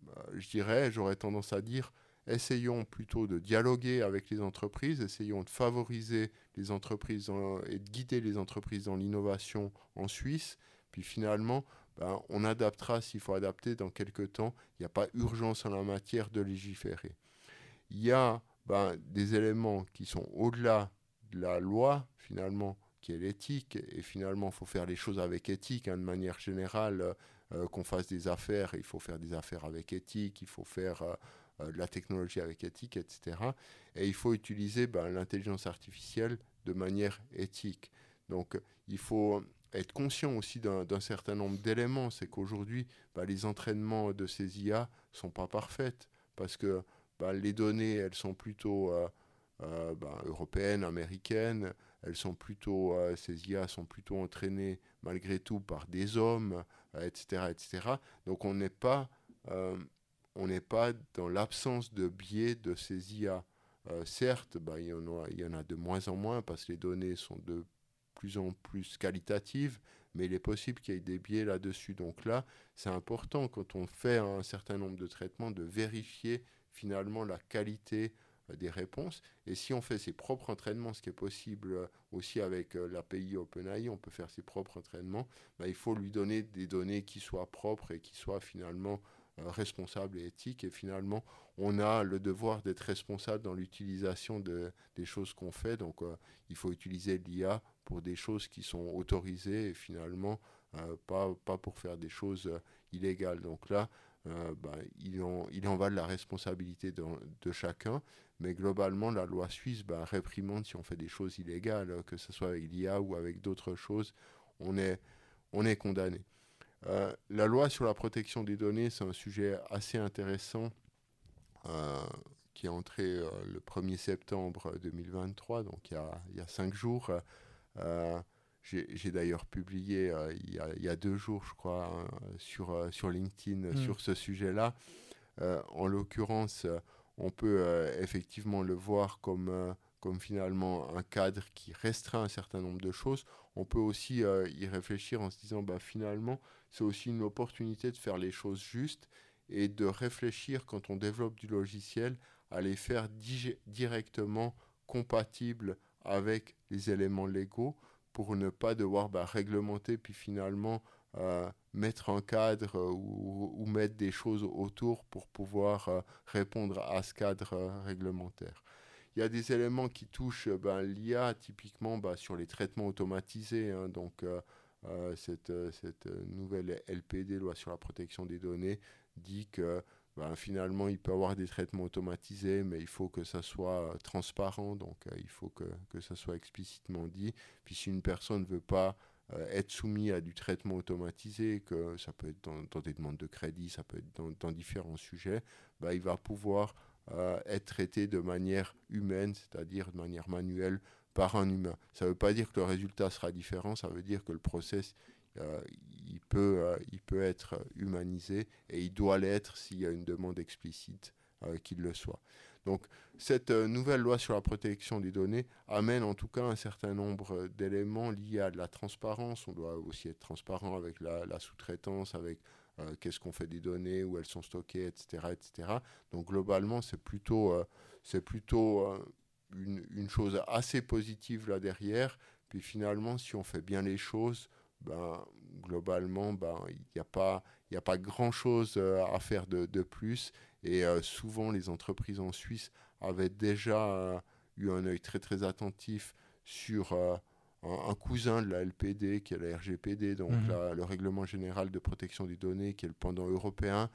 euh, je dirais, j'aurais tendance à dire, essayons plutôt de dialoguer avec les entreprises, essayons de favoriser les entreprises et de guider les entreprises dans l'innovation en Suisse. Puis finalement, ben, on adaptera s'il faut adapter dans quelques temps. Il n'y a pas urgence en la matière de légiférer. Il y a ben, des éléments qui sont au-delà la loi, finalement, qui est l'éthique. Et finalement, il faut faire les choses avec éthique. Hein, de manière générale, qu'on fasse des affaires, il faut faire des affaires avec éthique, il faut faire de la technologie avec éthique, etc. Et il faut utiliser ben, l'intelligence artificielle de manière éthique. Donc, il faut être conscient aussi d'un certain nombre d'éléments. C'est qu'aujourd'hui, bah, les entraînements de ces IA sont pas parfaits parce que bah, les données, elles sont plutôt euh, euh, bah, européennes, américaines. Elles sont plutôt, euh, ces IA sont plutôt entraînées malgré tout par des hommes, etc., etc. Donc on n'est pas, on n'est pas dans l'absence de biais de ces IA. certes, il y, il y en a de moins en moins parce que les données sont de plus en plus qualitative, mais il est possible qu'il y ait des biais là-dessus. Donc là, c'est important quand on fait un certain nombre de traitements de vérifier finalement la qualité euh, des réponses. Et si on fait ses propres entraînements, ce qui est possible euh, aussi avec euh, l'API OpenAI, on peut faire ses propres entraînements, bah, il faut lui donner des données qui soient propres et qui soient finalement responsables et éthiques. Et finalement, on a le devoir d'être responsable dans l'utilisation de, des choses qu'on fait. Donc, il faut utiliser l'IA pour des choses qui sont autorisées et finalement euh, pas, pas pour faire des choses euh, illégales. Donc là, euh, bah, il, en, il en va de la responsabilité de, chacun, mais globalement, la loi suisse bah, réprimande si on fait des choses illégales, que ce soit avec l'IA ou avec d'autres choses, on est, on est condamné. la loi sur la protection des données, c'est un sujet assez intéressant qui est entré le 1er septembre 2023, donc il y a, il y a cinq jours. Euh, j'ai d'ailleurs publié euh, il, y a, deux jours, je crois, hein, sur, euh, sur LinkedIn mm. sur ce sujet-là. en l'occurrence, on peut effectivement le voir comme, comme finalement un cadre qui restreint un certain nombre de choses. On peut aussi y réfléchir en se disant, bah, finalement, c'est aussi une opportunité de faire les choses justes et de réfléchir quand on développe du logiciel à les faire directement compatibles avec les éléments légaux pour ne pas devoir bah, réglementer puis finalement euh, mettre un cadre euh, ou, mettre des choses autour pour pouvoir euh, répondre à ce cadre réglementaire. Il y a des éléments qui touchent bah, l'IA, typiquement bah, sur les traitements automatisés. Hein, donc, cette, cette, nouvelle LPD, loi sur la protection des données, dit que ben, finalement, il peut avoir des traitements automatisés, mais il faut que ça soit euh, transparent, donc euh, il faut que, que ça soit explicitement dit. Puis si une personne ne veut pas euh, être soumise à du traitement automatisé, que ça peut être dans, des demandes de crédit, ça peut être dans, différents sujets, ben, il va pouvoir être traité de manière humaine, c'est-à-dire de manière manuelle par un humain. Ça ne veut pas dire que le résultat sera différent, ça veut dire que le process euh, il, peut, euh, il peut être humanisé et il doit l'être s'il y a une demande explicite euh, qu'il le soit. Donc cette nouvelle loi sur la protection des données amène en tout cas un certain nombre d'éléments liés à de la transparence. On doit aussi être transparent avec la, sous-traitance, avec qu'est-ce qu'on fait des données, où elles sont stockées, etc. etc. Donc globalement, c'est plutôt, c'est plutôt une, une, chose assez positive là derrière. Puis finalement, si on fait bien les choses, ben, globalement, ben, il n'y a pas, a pas grand-chose euh, à faire de, de plus. Et euh, souvent, les entreprises en Suisse avaient déjà euh, eu un œil très très attentif sur un, cousin de la LPD, qui est la RGPD, donc mhm. le Règlement général de protection des données, qui est le pendant européen,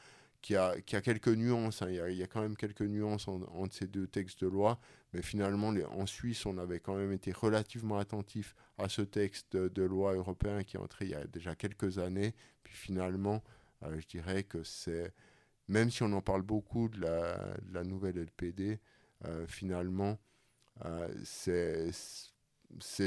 qui a, a quelques nuances. Hein. Il, y a, quand même quelques nuances entre ces deux textes de loi, mais finalement, en Suisse, on avait quand même été relativement attentif à ce texte de, loi européen qui est entré il y a déjà quelques années. Puis finalement, euh, je dirais que c'est, même si on en parle beaucoup de la, nouvelle LPD, euh, finalement, euh, c'est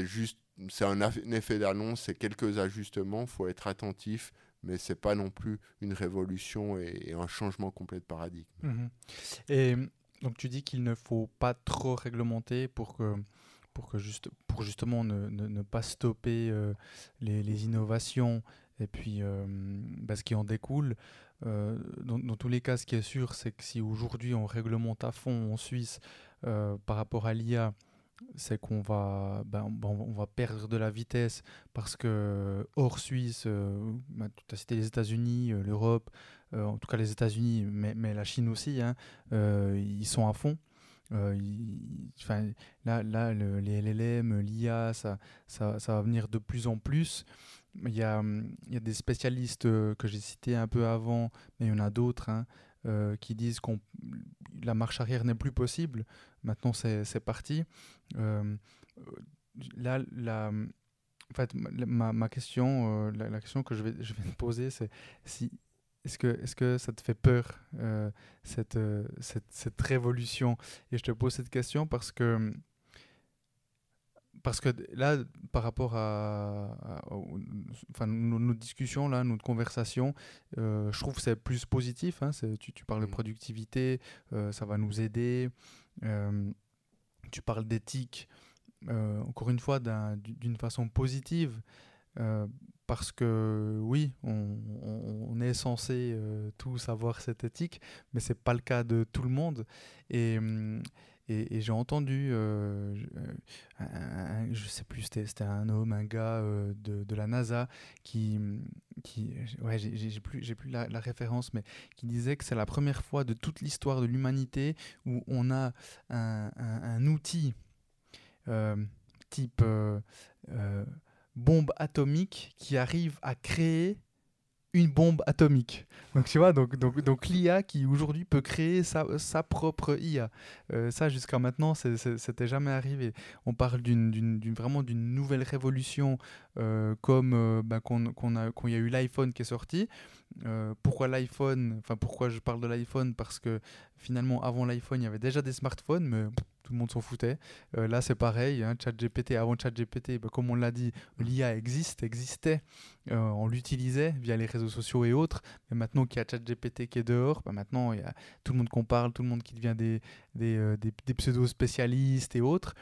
juste, c'est un, effet d'annonce, c'est quelques ajustements, il faut être attentif mais c'est pas non plus une révolution et, un changement complet de paradigme. Mhm. Et donc tu dis qu'il ne faut pas trop réglementer pour que pour que juste pour justement ne, ne, pas stopper euh, les, innovations et puis euh, bah, ce qui en découle. Euh, dans, dans, tous les cas, ce qui est sûr, c'est que si aujourd'hui on réglemente à fond en Suisse par rapport à l'IA, c'est qu'on va, ben, on va perdre de la vitesse parce que hors Suisse, euh, ben, tu as cité les États-Unis, euh, l'Europe, euh, en tout cas les États-Unis, mais, mais, la Chine aussi, hein, ils sont à fond. là, là les LLM, l'IA, ça, ça, ça, va venir de plus en plus. Il y a, y a des spécialistes que j'ai cités un peu avant, mais il y en a d'autres hein, qui disent que la marche arrière n'est plus possible. Maintenant, c'est parti. là, la, en fait, ma, ma question, la, la, question que je vais, je vais te poser, c'est si est-ce que, est que ça te fait peur, euh, cette, euh, cette, cette, révolution? Et je te pose cette question parce que, parce que là, par rapport à, enfin, nos, discussions, là, notre conversation, euh, je trouve que c'est plus positif. Hein, tu, tu, parles de mmh. productivité, ça va nous aider. tu parles d'éthique, encore une fois, d'une façon positive parce que oui, on, est censé euh, tous avoir cette éthique, mais c'est pas le cas de tout le monde. Et, et, j'ai entendu, euh, je sais plus, c'était un homme, un gars euh, de, la NASA qui, ouais, j'ai plus, j'ai plus la, référence, mais qui disait que c'est la première fois de toute l'histoire de l'humanité où on a un, un, un outil type bombe atomique qui arrive à créer une bombe atomique. Donc tu vois, donc, donc, donc l'IA qui aujourd'hui peut créer sa, sa propre IA. Euh, ça jusqu'à maintenant, c'était jamais arrivé. On parle d'une vraiment d'une nouvelle révolution euh, comme euh, bah, qu'on a il y a eu l'iPhone qui est sorti. pourquoi l'iPhone Enfin pourquoi je parle de l'iPhone? Parce que finalement avant l'iPhone il y avait déjà des smartphones, mais tout le monde s'en foutait. Euh, là, c'est pareil, hein, ChatGPT, avant ChatGPT, bah, comme on l'a dit, l'IA existe, existait, euh, on l'utilisait via les réseaux sociaux et autres, mais maintenant qu'il y a ChatGPT qui est dehors, bah, maintenant il y a tout le monde qu'on parle, tout le monde qui devient des, euh, pseudo-spécialistes et autres.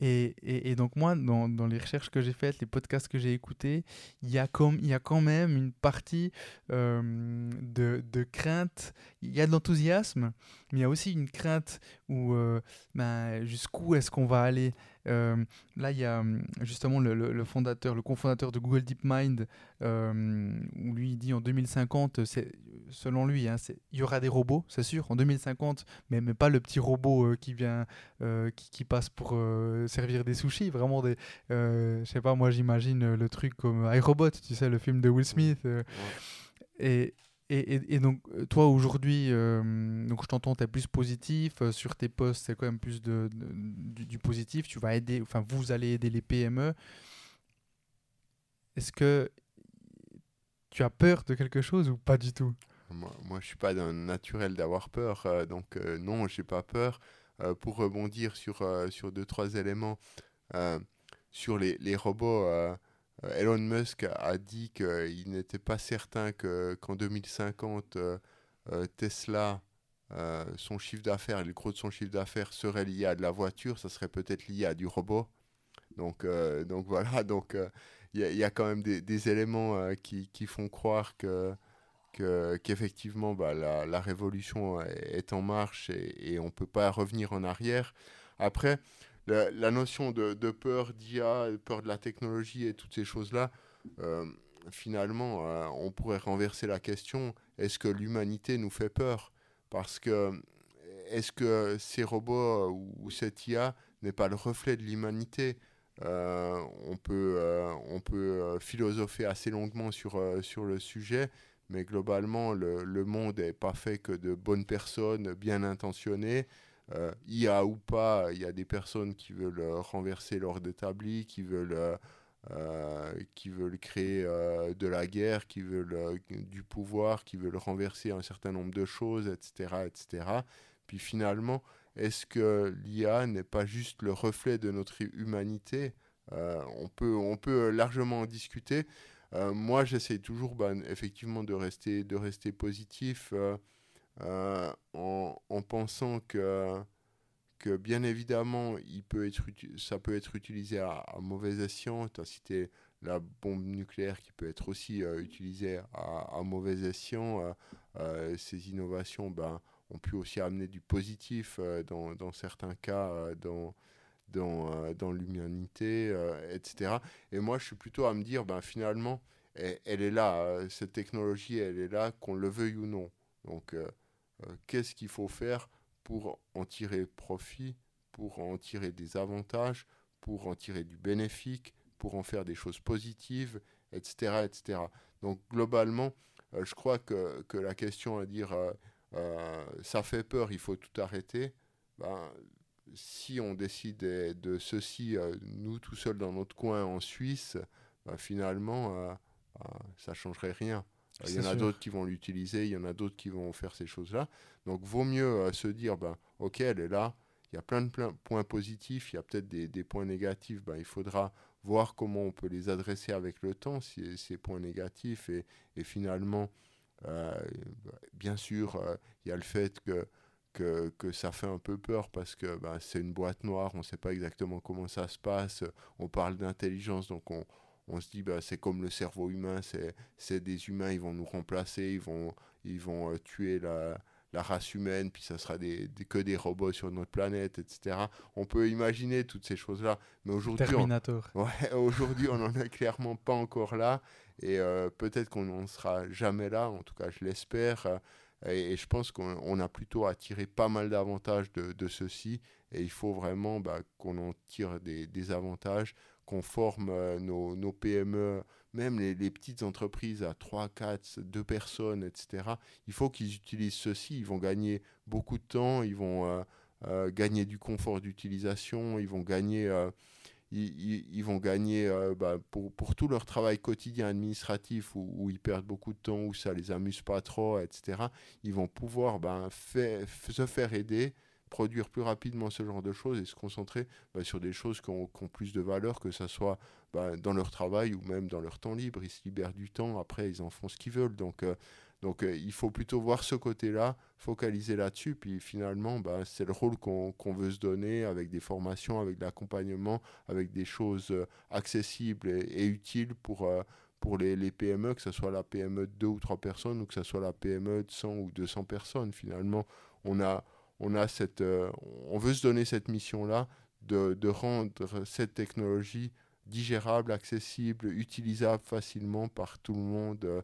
Et, donc moi, dans, les recherches que j'ai faites, les podcasts que j'ai écoutés, il y, a quand même une partie euh, de, crainte, il y a de l'enthousiasme, mais il y a aussi une crainte où euh, ben, jusqu'où est-ce qu'on va aller? Là, il y a hum, justement le, le, fondateur, le cofondateur de Google DeepMind, euh, où lui il dit en 2050, c'est, selon lui, hein, il y aura des robots, c'est sûr, en 2050, mais, mais pas le petit robot euh, qui vient, qui, qui, passe pour servir des sushis, vraiment des, je sais pas, moi j'imagine le truc comme iRobot, tu sais, le film de Will Smith. Et, et, donc, euh, toi, aujourd'hui, euh, donc je t'entends, tu es plus positif. Euh, sur tes posts, c'est quand même plus de, du, positif. Tu vas aider, enfin, vous allez aider les PME. Est-ce que tu as peur de quelque chose ou pas du tout? Moi, moi, je suis pas naturel d'avoir peur. donc, non, j'ai pas peur. pour rebondir sur, sur deux, trois éléments, sur les, les robots Elon Musk a dit qu'il n'était pas certain qu'en 2050, euh, euh, Tesla, son chiffre d'affaires, le gros de son chiffre d'affaires serait lié à de la voiture, ça serait peut-être lié à du robot. Donc, donc voilà, donc il y, a quand même des, éléments qui, qui, font croire que qu'effectivement bah, la, la, révolution est en marche et, et on ne peut pas revenir en arrière. Après, la, notion de, peur d'IA, peur de la technologie et toutes ces choses-là, euh, finalement, euh, on pourrait renverser la question est-ce que l'humanité nous fait peur? Parce que est-ce que ces robots ou, cette IA n'est pas le reflet de l'humanité? Euh, on, peut, on peut philosopher assez longuement sur, sur le sujet, mais globalement, le, le monde n'est pas fait que de bonnes personnes bien intentionnées euh, ou pas, il y a des personnes qui veulent euh, renverser l'ordre établi, qui veulent, euh, qui veulent créer de la guerre, qui veulent du pouvoir, qui veulent renverser un certain nombre de choses, etc. etc. Puis finalement, est-ce que l'IA n'est pas juste le reflet de notre humanité? On, peut, on peut largement en discuter. moi, j'essaie toujours ben, effectivement de rester, de rester positif. Euh, en, en, pensant que, que bien évidemment, il peut être, ça peut être utilisé à, mauvais escient. Tu as cité la bombe nucléaire qui peut être aussi euh, utilisée à, mauvais escient. Euh, ces innovations ben, ont pu aussi amener du positif dans, dans, certains cas dans, dans, dans l'humanité, etc. Et moi, je suis plutôt à me dire, ben, finalement, elle, est là, cette technologie, elle est là, qu'on le veuille ou non. Donc, qu'est-ce qu'il faut faire pour en tirer profit, pour en tirer des avantages, pour en tirer du bénéfique, pour en faire des choses positives, etc. etc. Donc globalement, euh, je crois que, que, la question à dire euh, euh, ça fait peur, il faut tout arrêter, ben, si on décide de ceci, nous tout seuls dans notre coin en Suisse, ben, finalement, ça ne changerait rien. Il y en a d'autres qui vont l'utiliser, il y en a d'autres qui vont faire ces choses-là. Donc, vaut mieux se dire, ben, ok, elle est là, il y a plein de points positifs, il y a peut-être des, des, points négatifs, ben, il faudra voir comment on peut les adresser avec le temps, ces, ces points négatifs. Et, et finalement, euh, bien sûr, euh, il y a le fait que, que, que, ça fait un peu peur parce que ben, c'est une boîte noire, on ne sait pas exactement comment ça se passe. On parle d'intelligence, donc on, on se dit bah, c'est comme le cerveau humain, c'est des humains, ils vont nous remplacer, ils vont, ils vont euh, tuer la, la race humaine, puis ça sera des, que des robots sur notre planète, etc. On peut imaginer toutes ces choses-là, mais aujourd'hui, Terminator. On... Ouais, aujourd'hui, on n'en est clairement pas encore là, et euh, peut-être qu'on n'en sera jamais là. En tout cas, je l'espère. Euh, et, je pense qu'on a plutôt à tirer pas mal d'avantages de, de, ceci, et il faut vraiment bah, qu'on en tire des, des avantages, qu'on forme euh, nos, PME même les, petites entreprises à 3, 4, 2 personnes, etc., il faut qu'ils utilisent ceci. Ils vont gagner beaucoup de temps, ils vont euh, euh, gagner du confort d'utilisation, ils vont gagner, ils, vont gagner bah, pour, pour, tout leur travail quotidien administratif où, ils perdent beaucoup de temps, où ça les amuse pas trop, etc. Ils vont pouvoir ben, se faire aider produire plus rapidement ce genre de choses et se concentrer bah, sur des choses qui ont, plus de valeur, que ce soit bah, dans leur travail ou même dans leur temps libre. Ils se libèrent du temps, après ils en font ce qu'ils veulent. Donc, euh, donc euh, il faut plutôt voir ce côté-là, focaliser là-dessus, puis finalement, bah, c'est le rôle qu'on veut se donner avec des formations, avec de l'accompagnement, avec des choses euh, accessibles et, utiles pour pour les, les, PME, que ce soit la PME de 2 ou 3 personnes ou que ce soit la PME de 100 ou 200 personnes. Finalement, on a, on, a cette, euh, on veut se donner cette mission-là de, rendre cette technologie digérable, accessible, utilisable facilement par tout le monde euh,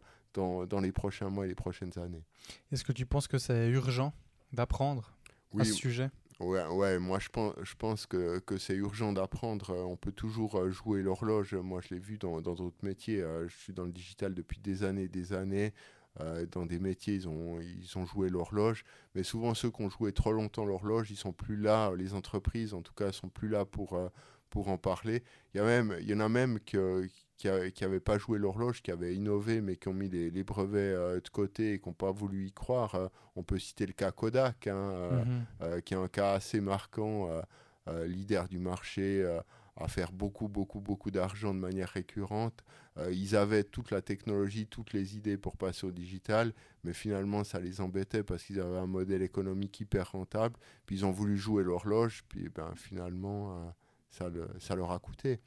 dans, les prochains mois et les prochaines années. Est-ce que tu penses que c'est urgent d'apprendre à ce sujet? Ouais, ouais, moi je pense, je pense que, que c'est urgent d'apprendre. On peut toujours euh, jouer l'horloge. Moi je l'ai vu dans d'autres métiers. Je suis dans le digital depuis des années et des années. Euh, dans des métiers, ils ont, ils ont joué l'horloge, mais souvent ceux qui ont joué trop longtemps l'horloge, ils sont plus là, les entreprises en tout cas, sont plus là pour, euh, pour en parler. Il y, a même, il y en a même qui n'avaient pas joué l'horloge, qui avaient innové, mais qui ont mis les, les brevets euh, de côté et qui n'ont pas voulu y croire. on peut citer le cas Kodak, hein, mhm. qui est un cas assez marquant, leader du marché à faire beaucoup, beaucoup, beaucoup d'argent de manière récurrente. Euh, ils avaient toute la technologie, toutes les idées pour passer au digital, mais finalement, ça les embêtait parce qu'ils avaient un modèle économique hyper rentable. Puis ils ont voulu jouer l'horloge, puis ben, finalement, euh, ça, le, ça leur a coûté.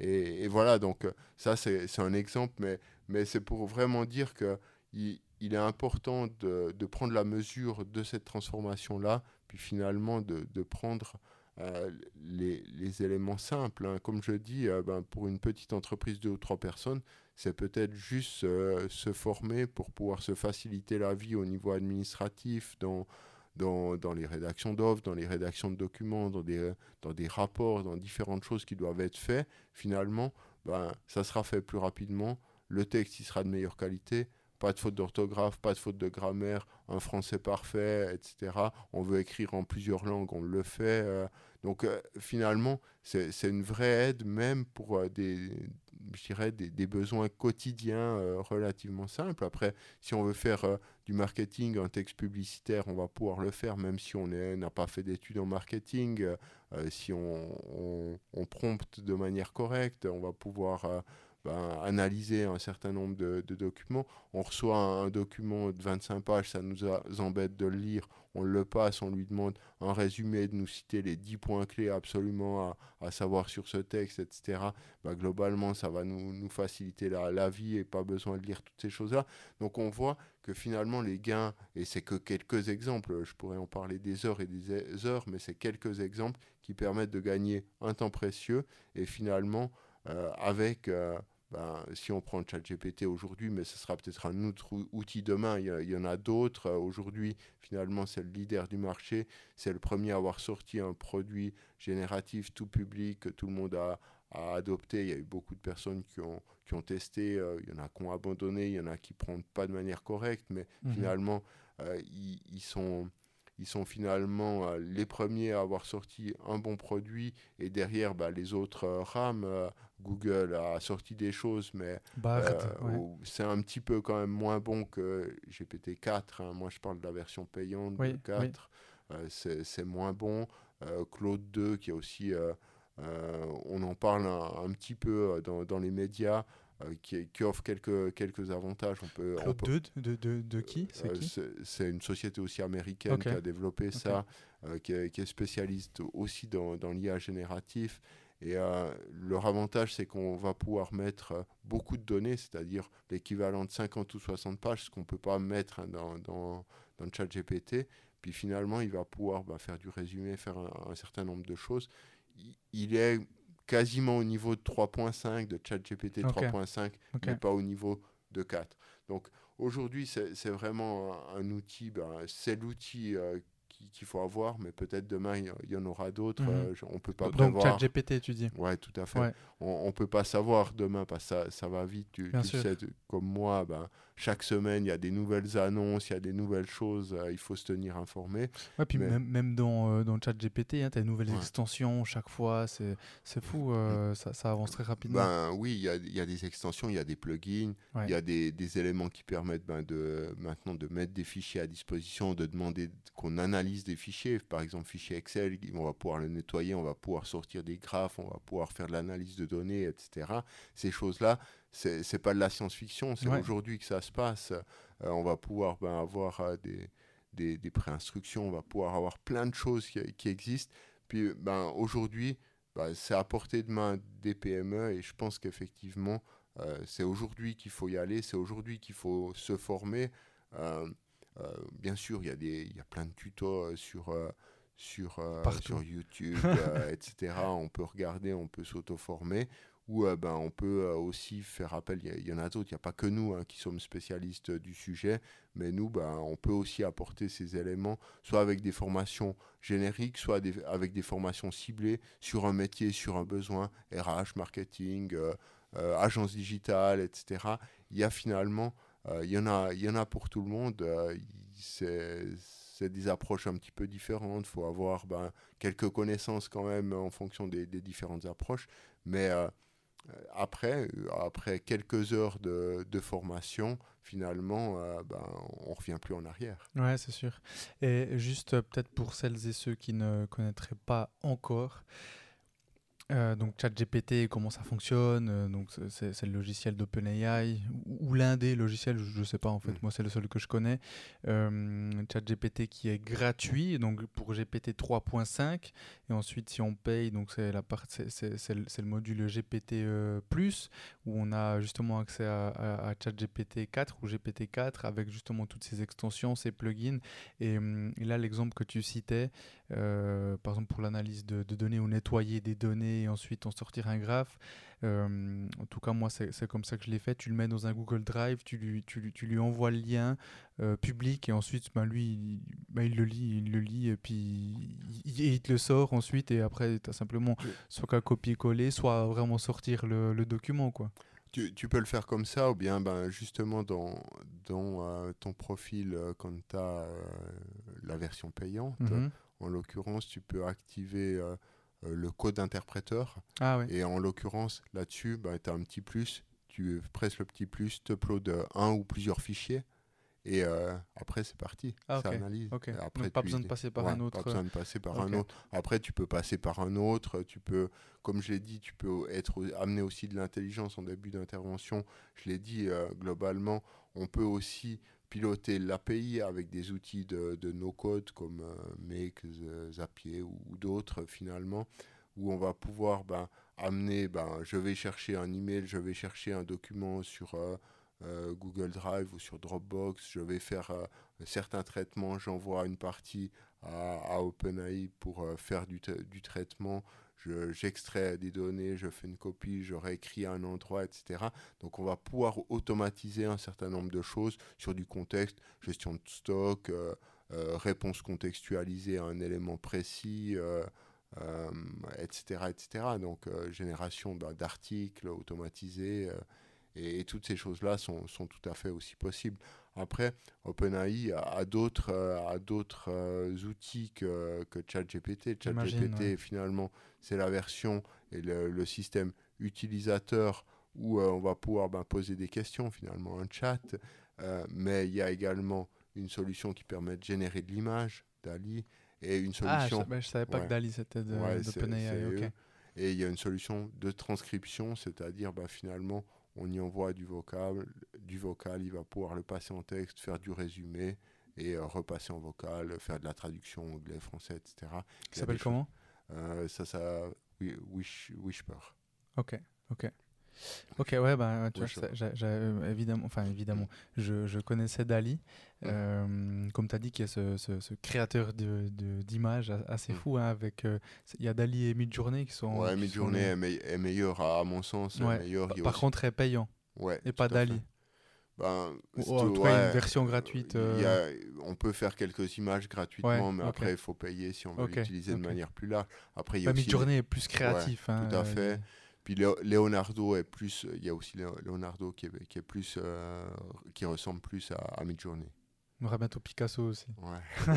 Et, voilà, donc euh, ça, c'est un exemple, mais, c'est pour vraiment dire que il, il est important de, prendre la mesure de cette transformation-là, puis finalement de, prendre les, les, éléments simples. Hein. Comme je dis, euh, ben, pour une petite entreprise de deux ou trois personnes, c'est peut-être juste euh, se former pour pouvoir se faciliter la vie au niveau administratif, dans, les rédactions d'offres, dans les rédactions de documents, dans des, dans des rapports, dans différentes choses qui doivent être faites. Finalement, ben, ça sera fait plus rapidement, le texte il sera de meilleure qualité, pas de faute d'orthographe, pas de faute de grammaire, un français parfait, etc. On veut écrire en plusieurs langues, on le fait. Euh. donc euh, finalement, c'est une vraie aide même pour euh, des, je dirais, des, besoins quotidiens relativement simples. Après, si on veut faire du marketing, un texte publicitaire, on va pouvoir le faire, même si on n'a pas fait d'études en marketing. si on, prompte de manière correcte, on va pouvoir ben, analyser un certain nombre de, documents. On reçoit un, document de 25 pages, ça nous embête de le lire, on le passe, on lui demande un résumé, de nous citer les 10 points clés absolument à, savoir sur ce texte, etc. Ben, globalement, ça va nous, faciliter la, la, vie et pas besoin de lire toutes ces choses-là. Donc on voit que finalement les gains, et c'est que quelques exemples, je pourrais en parler des heures et des heures, mais c'est quelques exemples qui permettent de gagner un temps précieux et finalement euh, avec... Euh, ben, si on prend ChatGPT aujourd'hui, mais ce sera peut-être un autre outil demain, il y, en a d'autres. Aujourd'hui, finalement, c'est le leader du marché, c'est le premier à avoir sorti un produit génératif tout public que tout le monde a, adopté. Il y a eu beaucoup de personnes qui ont, qui ont testé, euh, il y en a qui ont abandonné, il y en a qui ne prennent pas de manière correcte, mais mhm. finalement, euh, ils, sont ils sont finalement euh, les premiers à avoir sorti un bon produit et derrière bah, les autres euh, rames. Euh, Google a sorti des choses, mais bah, c'est un petit peu quand même moins bon que GPT-4. Hein. Moi, je parle de la version payante de 4. c'est moins bon. Claude 2, qui est aussi, on en parle un, petit peu dans, dans les médias. Euh, qui, qui, offre quelques, quelques avantages. On peut, Claude de, de, de, qui? C'est euh, une société aussi américaine qui a développé ça, euh, qui, est, qui, est, spécialiste aussi dans, dans l'IA génératif. Et leur avantage, c'est qu'on va pouvoir mettre beaucoup de données, c'est-à-dire l'équivalent de 50 ou 60 pages, ce qu'on ne peut pas mettre hein, dans, dans, dans, le chat GPT. Puis finalement, il va pouvoir bah, faire du résumé, faire un, un, certain nombre de choses. il est quasiment au niveau de 3.5, de ChatGPT 3.5, mais pas au niveau de 4. Donc aujourd'hui, c'est vraiment un, outil, ben, c'est l'outil euh, qu'il faut avoir, mais peut-être demain, il y, en aura d'autres. Mhm. Euh, on peut pas prévoir. Donc ChatGPT, tu dis Ouais, tout à fait. On, ne peut pas savoir demain parce que ça, ça va vite. Tu, sais, comme moi, ben, chaque semaine, il y a des nouvelles annonces, il y a des nouvelles choses, euh, il faut se tenir informé. Ouais, puis même, même, dans, euh, dans le chat GPT, hein, tu as de nouvelles extensions chaque fois, c'est fou, euh, ça, ça, avance très rapidement. Ben, oui, il y a, y a, des extensions, il y a des plugins, il y a des, des, éléments qui permettent ben, de, maintenant de mettre des fichiers à disposition, de demander qu'on analyse des fichiers, par exemple fichier Excel, on va pouvoir le nettoyer, on va pouvoir sortir des graphes, on va pouvoir faire de l'analyse de données, etc. Ces choses-là, c'est pas de la science-fiction, c'est aujourd'hui que ça se passe. Euh, on va pouvoir ben, avoir euh, des, des, des pré-instructions, on va pouvoir avoir plein de choses qui, qui existent. Puis ben, aujourd'hui, ben, c'est à portée de main des PME et je pense qu'effectivement, euh, c'est aujourd'hui qu'il faut y aller, c'est aujourd'hui qu'il faut se former. Bien sûr, il y, a des, y a plein de tutos sur sur, sur YouTube, etc. On peut regarder, on peut s'auto-former où euh, ben, on peut euh, aussi faire appel, il y, en a d'autres, il n'y a pas que nous hein, qui sommes spécialistes du sujet, mais nous, ben, on peut aussi apporter ces éléments, soit avec des formations génériques, soit avec des formations ciblées sur un métier, sur un besoin, RH, marketing, euh, agence digitale, etc. Il y a finalement, il, y en a, y en a pour tout le monde, c'est des approches un petit peu différentes. Il faut avoir ben, quelques connaissances quand même en fonction des, différentes approches. Mais euh, après, euh, après quelques heures de, de formation, finalement, euh, ben, on revient plus en arrière. Ouais, c'est sûr. Et juste peut-être pour celles et ceux qui ne connaîtraient pas encore, euh, donc ChatGPT, comment ça fonctionne euh, Donc c'est le logiciel d'OpenAI ou, l'un des logiciels, je ne sais pas en fait. Mm. Moi c'est le seul que je connais. Euh, ChatGPT qui est gratuit, donc pour GPT 3.5. Et ensuite si on paye, donc c'est la c'est le, module GPT plus où on a justement accès à, ChatGPT 4 ou GPT 4 avec justement toutes ces extensions, ces plugins. Et, et là l'exemple que tu citais, par exemple pour l'analyse de, de données ou nettoyer des données et ensuite en sortir un graphe. Euh, en tout cas, moi, c'est comme ça que je l'ai fait. Tu le mets dans un Google Drive, tu lui, tu, tu lui envoies le lien euh, public et ensuite, ben, lui, il, ben, il, le lit, il le lit et puis il, te le sort ensuite. Et après, tu as simplement soit qu'à copier-coller, soit vraiment sortir le, le document. quoi. Tu, tu, peux le faire comme ça ou bien ben, justement dans, dans euh, ton profil quand tu as la version payante. Mhm. En l'occurrence, tu peux activer euh, le code interpréteur. Ah, Et en l'occurrence, là-dessus, bah, tu as un petit plus. Tu presses le petit plus, tu uploades un ou plusieurs fichiers. Et euh, après, c'est parti. Ah, ça analyse. Après, pas besoin de passer par un autre. Pas besoin de passer par un autre. Après, tu peux passer par un autre. Tu peux, comme je l'ai dit, tu peux être amener aussi de l'intelligence en début d'intervention. Je l'ai dit euh, globalement, on peut aussi piloter l'API avec des outils de, no-code comme euh, Make, Zapier ou, d'autres finalement, où on va pouvoir ben, amener, ben, je vais chercher un email, je vais chercher un document sur euh, euh, Google Drive ou sur Dropbox, je vais faire certains traitements, j'envoie une partie à, OpenAI pour faire du, traitement, j'extrais des données, je fais une copie, je réécris à un endroit, etc. Donc on va pouvoir automatiser un certain nombre de choses sur du contexte, gestion de stock, euh, euh, réponse contextualisée à un élément précis, etc., etc. Donc génération bah, d'articles automatisés. Et, toutes ces choses-là sont, sont, tout à fait aussi possibles. Après, OpenAI a, d'autres a d'autres euh, outils que, que ChatGPT. ChatGPT, finalement, c'est la version et le, système utilisateur où euh, on va pouvoir ben, poser des questions, finalement, un chat. Euh, mais il y a également une solution qui permet de générer de l'image, DALI, et une solution... Ah, je, savais pas que DALI, c'était d'OpenAI. Et il y a une solution de transcription, c'est-à-dire ben, finalement on y envoie du vocal, du vocal, il va pouvoir le passer en texte, faire du résumé et euh, repasser en vocal, faire de la traduction anglais, français, etc. Ça s'appelle comment? Euh, Ça, ça, Wish, Whisper. Ok, ok. Ok, ouais, bah, tu vois, euh, évidemment, enfin, évidemment, je, je connaissais Dali, euh, comme tu as dit, qui est ce, ce, créateur d'images de, assez mm. fou, hein, avec, euh, il y a Dali et Midjourney qui sont... Ouais, Midjourney est, meilleur, à, mon sens, meilleur. Par, contre, est payant, ouais, et pas Dali. Ben, Ou, en tout cas, une version gratuite. on peut faire quelques images gratuitement, mais après, il faut payer si on veut l'utiliser de manière plus large. Après, y a bah, Midjourney est plus créatif. Hein, tout à fait. Puis Leonardo est plus, il y a aussi Leonardo qui est, qui est plus, euh, qui ressemble plus à, à Midjourney. On aura bientôt Picasso aussi. Ouais,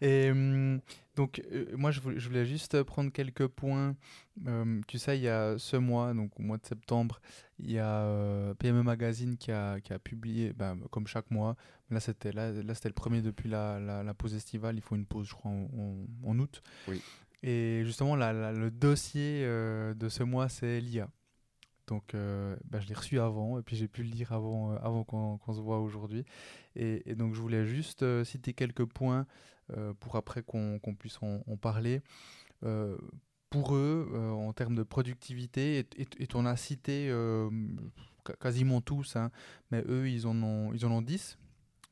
Et hum, donc, euh, moi, je voulais, juste prendre quelques points. Hum, tu sais, il y a ce mois, donc au mois de septembre, il y a euh, PME Magazine qui a, qui a publié, ben, comme chaque mois, là c'était là, là, le premier depuis la, la, pause estivale, il faut une pause, je crois, en, en, en août. Oui. Et justement, le dossier euh, de ce mois, c'est l'IA. Donc, euh, bah, je l'ai reçu avant, et puis j'ai pu le lire avant, euh, avant qu'on se voit aujourd'hui. Et, donc, je voulais juste citer quelques points pour après qu'on puisse en, parler. pour eux, en termes de productivité, et, on a cité quasiment tous, hein, mais eux, ils en ont, ils en ont 10.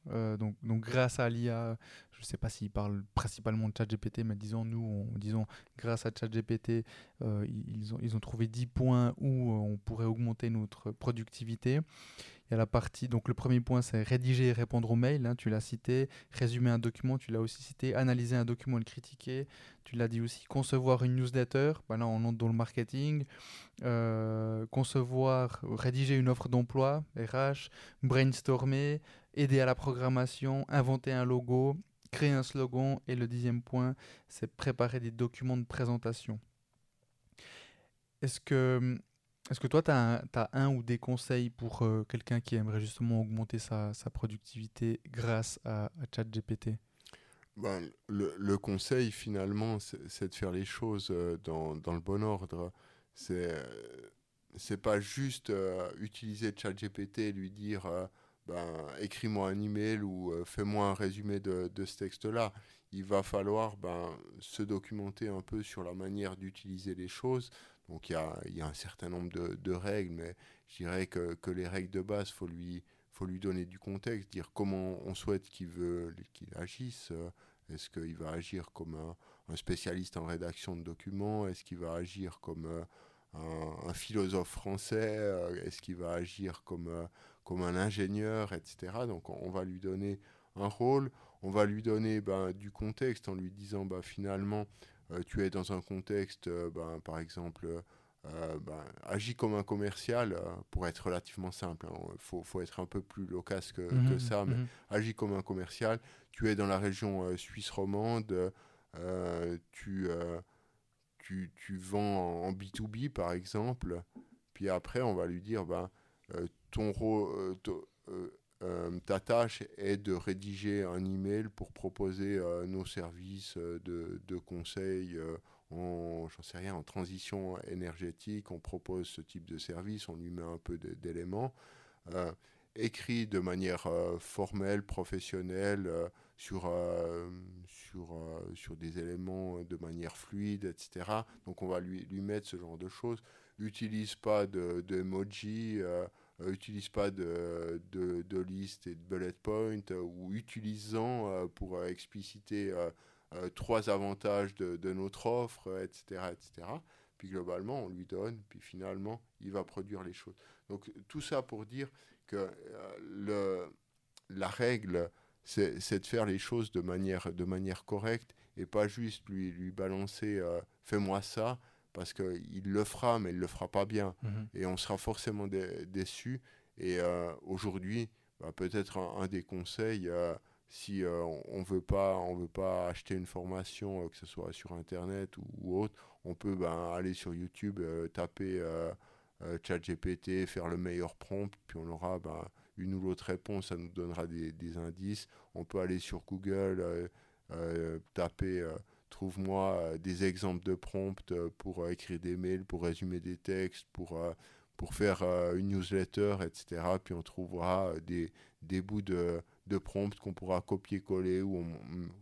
Donc, donc, grâce à l'IA, je ne sais pas s'ils parlent principalement de ChatGPT, mais disons, nous, disons, grâce à ChatGPT, euh, ils, ont, ils ont trouvé 10 points où euh, on pourrait augmenter notre productivité. Il y a la partie, donc le premier point, c'est rédiger et répondre aux mails, hein, tu l'as cité, résumer un document, tu l'as aussi cité, analyser un document et le critiquer, tu l'as dit aussi, concevoir une newsletter, ben là on entre dans le marketing, euh, concevoir, rédiger une offre d'emploi, RH, brainstormer, aider à la programmation, inventer un logo, créer un slogan. Et le dixième point, c'est préparer des documents de présentation. Est-ce que, est que toi, tu as, un ou des conseils pour euh, quelqu'un qui aimerait justement augmenter sa, productivité grâce à, ChatGPT? Ben, le, conseil, finalement, c'est de faire les choses euh, dans, dans, le bon ordre. C'est c'est pas juste euh, utiliser ChatGPT et lui dire ben, écris-moi un email ou euh, fais-moi un résumé de, ce texte-là. Il va falloir ben, se documenter un peu sur la manière d'utiliser les choses. Donc il y a, un certain nombre de, règles, mais je dirais que, les règles de base, faut lui, faut lui donner du contexte, dire comment on souhaite qu'il agisse. Est-ce qu'il va agir comme un, spécialiste en rédaction de documents? Est-ce qu'il va agir comme euh, un, un, philosophe français? Euh, Est-ce qu'il va agir comme comme un ingénieur, etc. Donc on va lui donner un rôle, on va lui donner ben, du contexte en lui disant ben, finalement euh, tu es dans un contexte, euh, ben, par exemple, euh, agis comme un commercial pour être relativement simple. Il hein. faut, faut, être un peu plus loquace que, que mhm, ça, mais mhm. agis comme un commercial. Tu es dans la région suisse romande, tu, tu, tu, vends en, B2B par exemple, puis après on va lui dire ben, ton euh, euh, euh, ta tâche est de rédiger un email pour proposer nos services de, de conseil en, sais rien, en transition énergétique. On propose ce type de service, on lui met un peu d'éléments. écrit de manière formelle, professionnelle, sur, sur, sur des éléments de manière fluide, etc. Donc on va lui, lui mettre ce genre de choses. Utilise pas de, de euh, utilise pas de, de, de, liste et de bullet point euh, ou utilisant euh, pour expliciter trois avantages de, de, notre offre, etc., etc. Puis globalement, on lui donne, puis finalement, il va produire les choses. Donc tout ça pour dire que le, la règle, c'est de faire les choses de manière, de manière correcte et pas juste lui, lui balancer fais-moi ça, parce qu'il le fera, mais il ne le fera pas bien. Mhm. Et on sera forcément déçu. Et euh, aujourd'hui, bah, peut-être un, des conseils, euh, si euh, on ne veut, pas, on veut pas acheter une formation, que ce soit sur Internet ou, autre, on peut ben, aller sur YouTube, taper ChatGPT, faire le meilleur prompt, puis on aura ben, une ou l'autre réponse, ça nous donnera des, des, indices. On peut aller sur Google, taper trouve-moi euh, des exemples de prompts euh, pour euh, écrire des mails, pour résumer des textes, pour, pour faire une newsletter, etc. Puis on trouvera des, des bouts de, de prompts qu'on pourra copier-coller où on,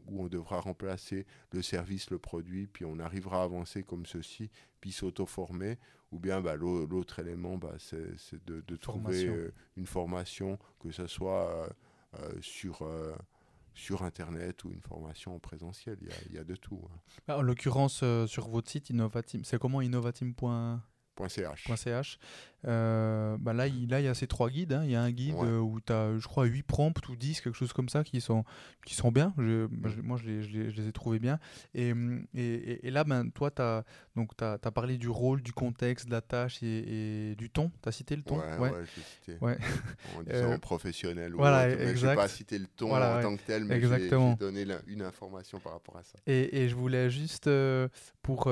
où on devra remplacer le service, le produit, puis on arrivera à avancer comme ceci, puis s'auto-former. Ou bien bah, l'autre élément, bah, c'est de, de trouver une formation, que ce soit sur sur Internet ou une formation en présentiel. Il y a, de tout. Hein. Bah, en l'occurrence, euh, sur votre site, Innovatim, c'est comment innovatim.ch euh, bah là, il, là, il y a ces trois guides. Hein. Il y a un guide euh, où tu as, je crois, 8 prompts ou 10, quelque chose comme ça, qui sont, qui sont bien. Je, bah, mm. moi, je les, je, les, ai trouvés bien. Et, et, et là, ben, toi, tu as, as, as, parlé du rôle, du contexte, de la tâche et, du ton. Tu as cité le ton? Ouais, ouais. j'ai cité. Ouais. En disant euh, professionnel. Voilà. Je n'ai pas cité le ton en tant que tel, mais j'ai donné une information par rapport à ça. Et, je voulais juste, pour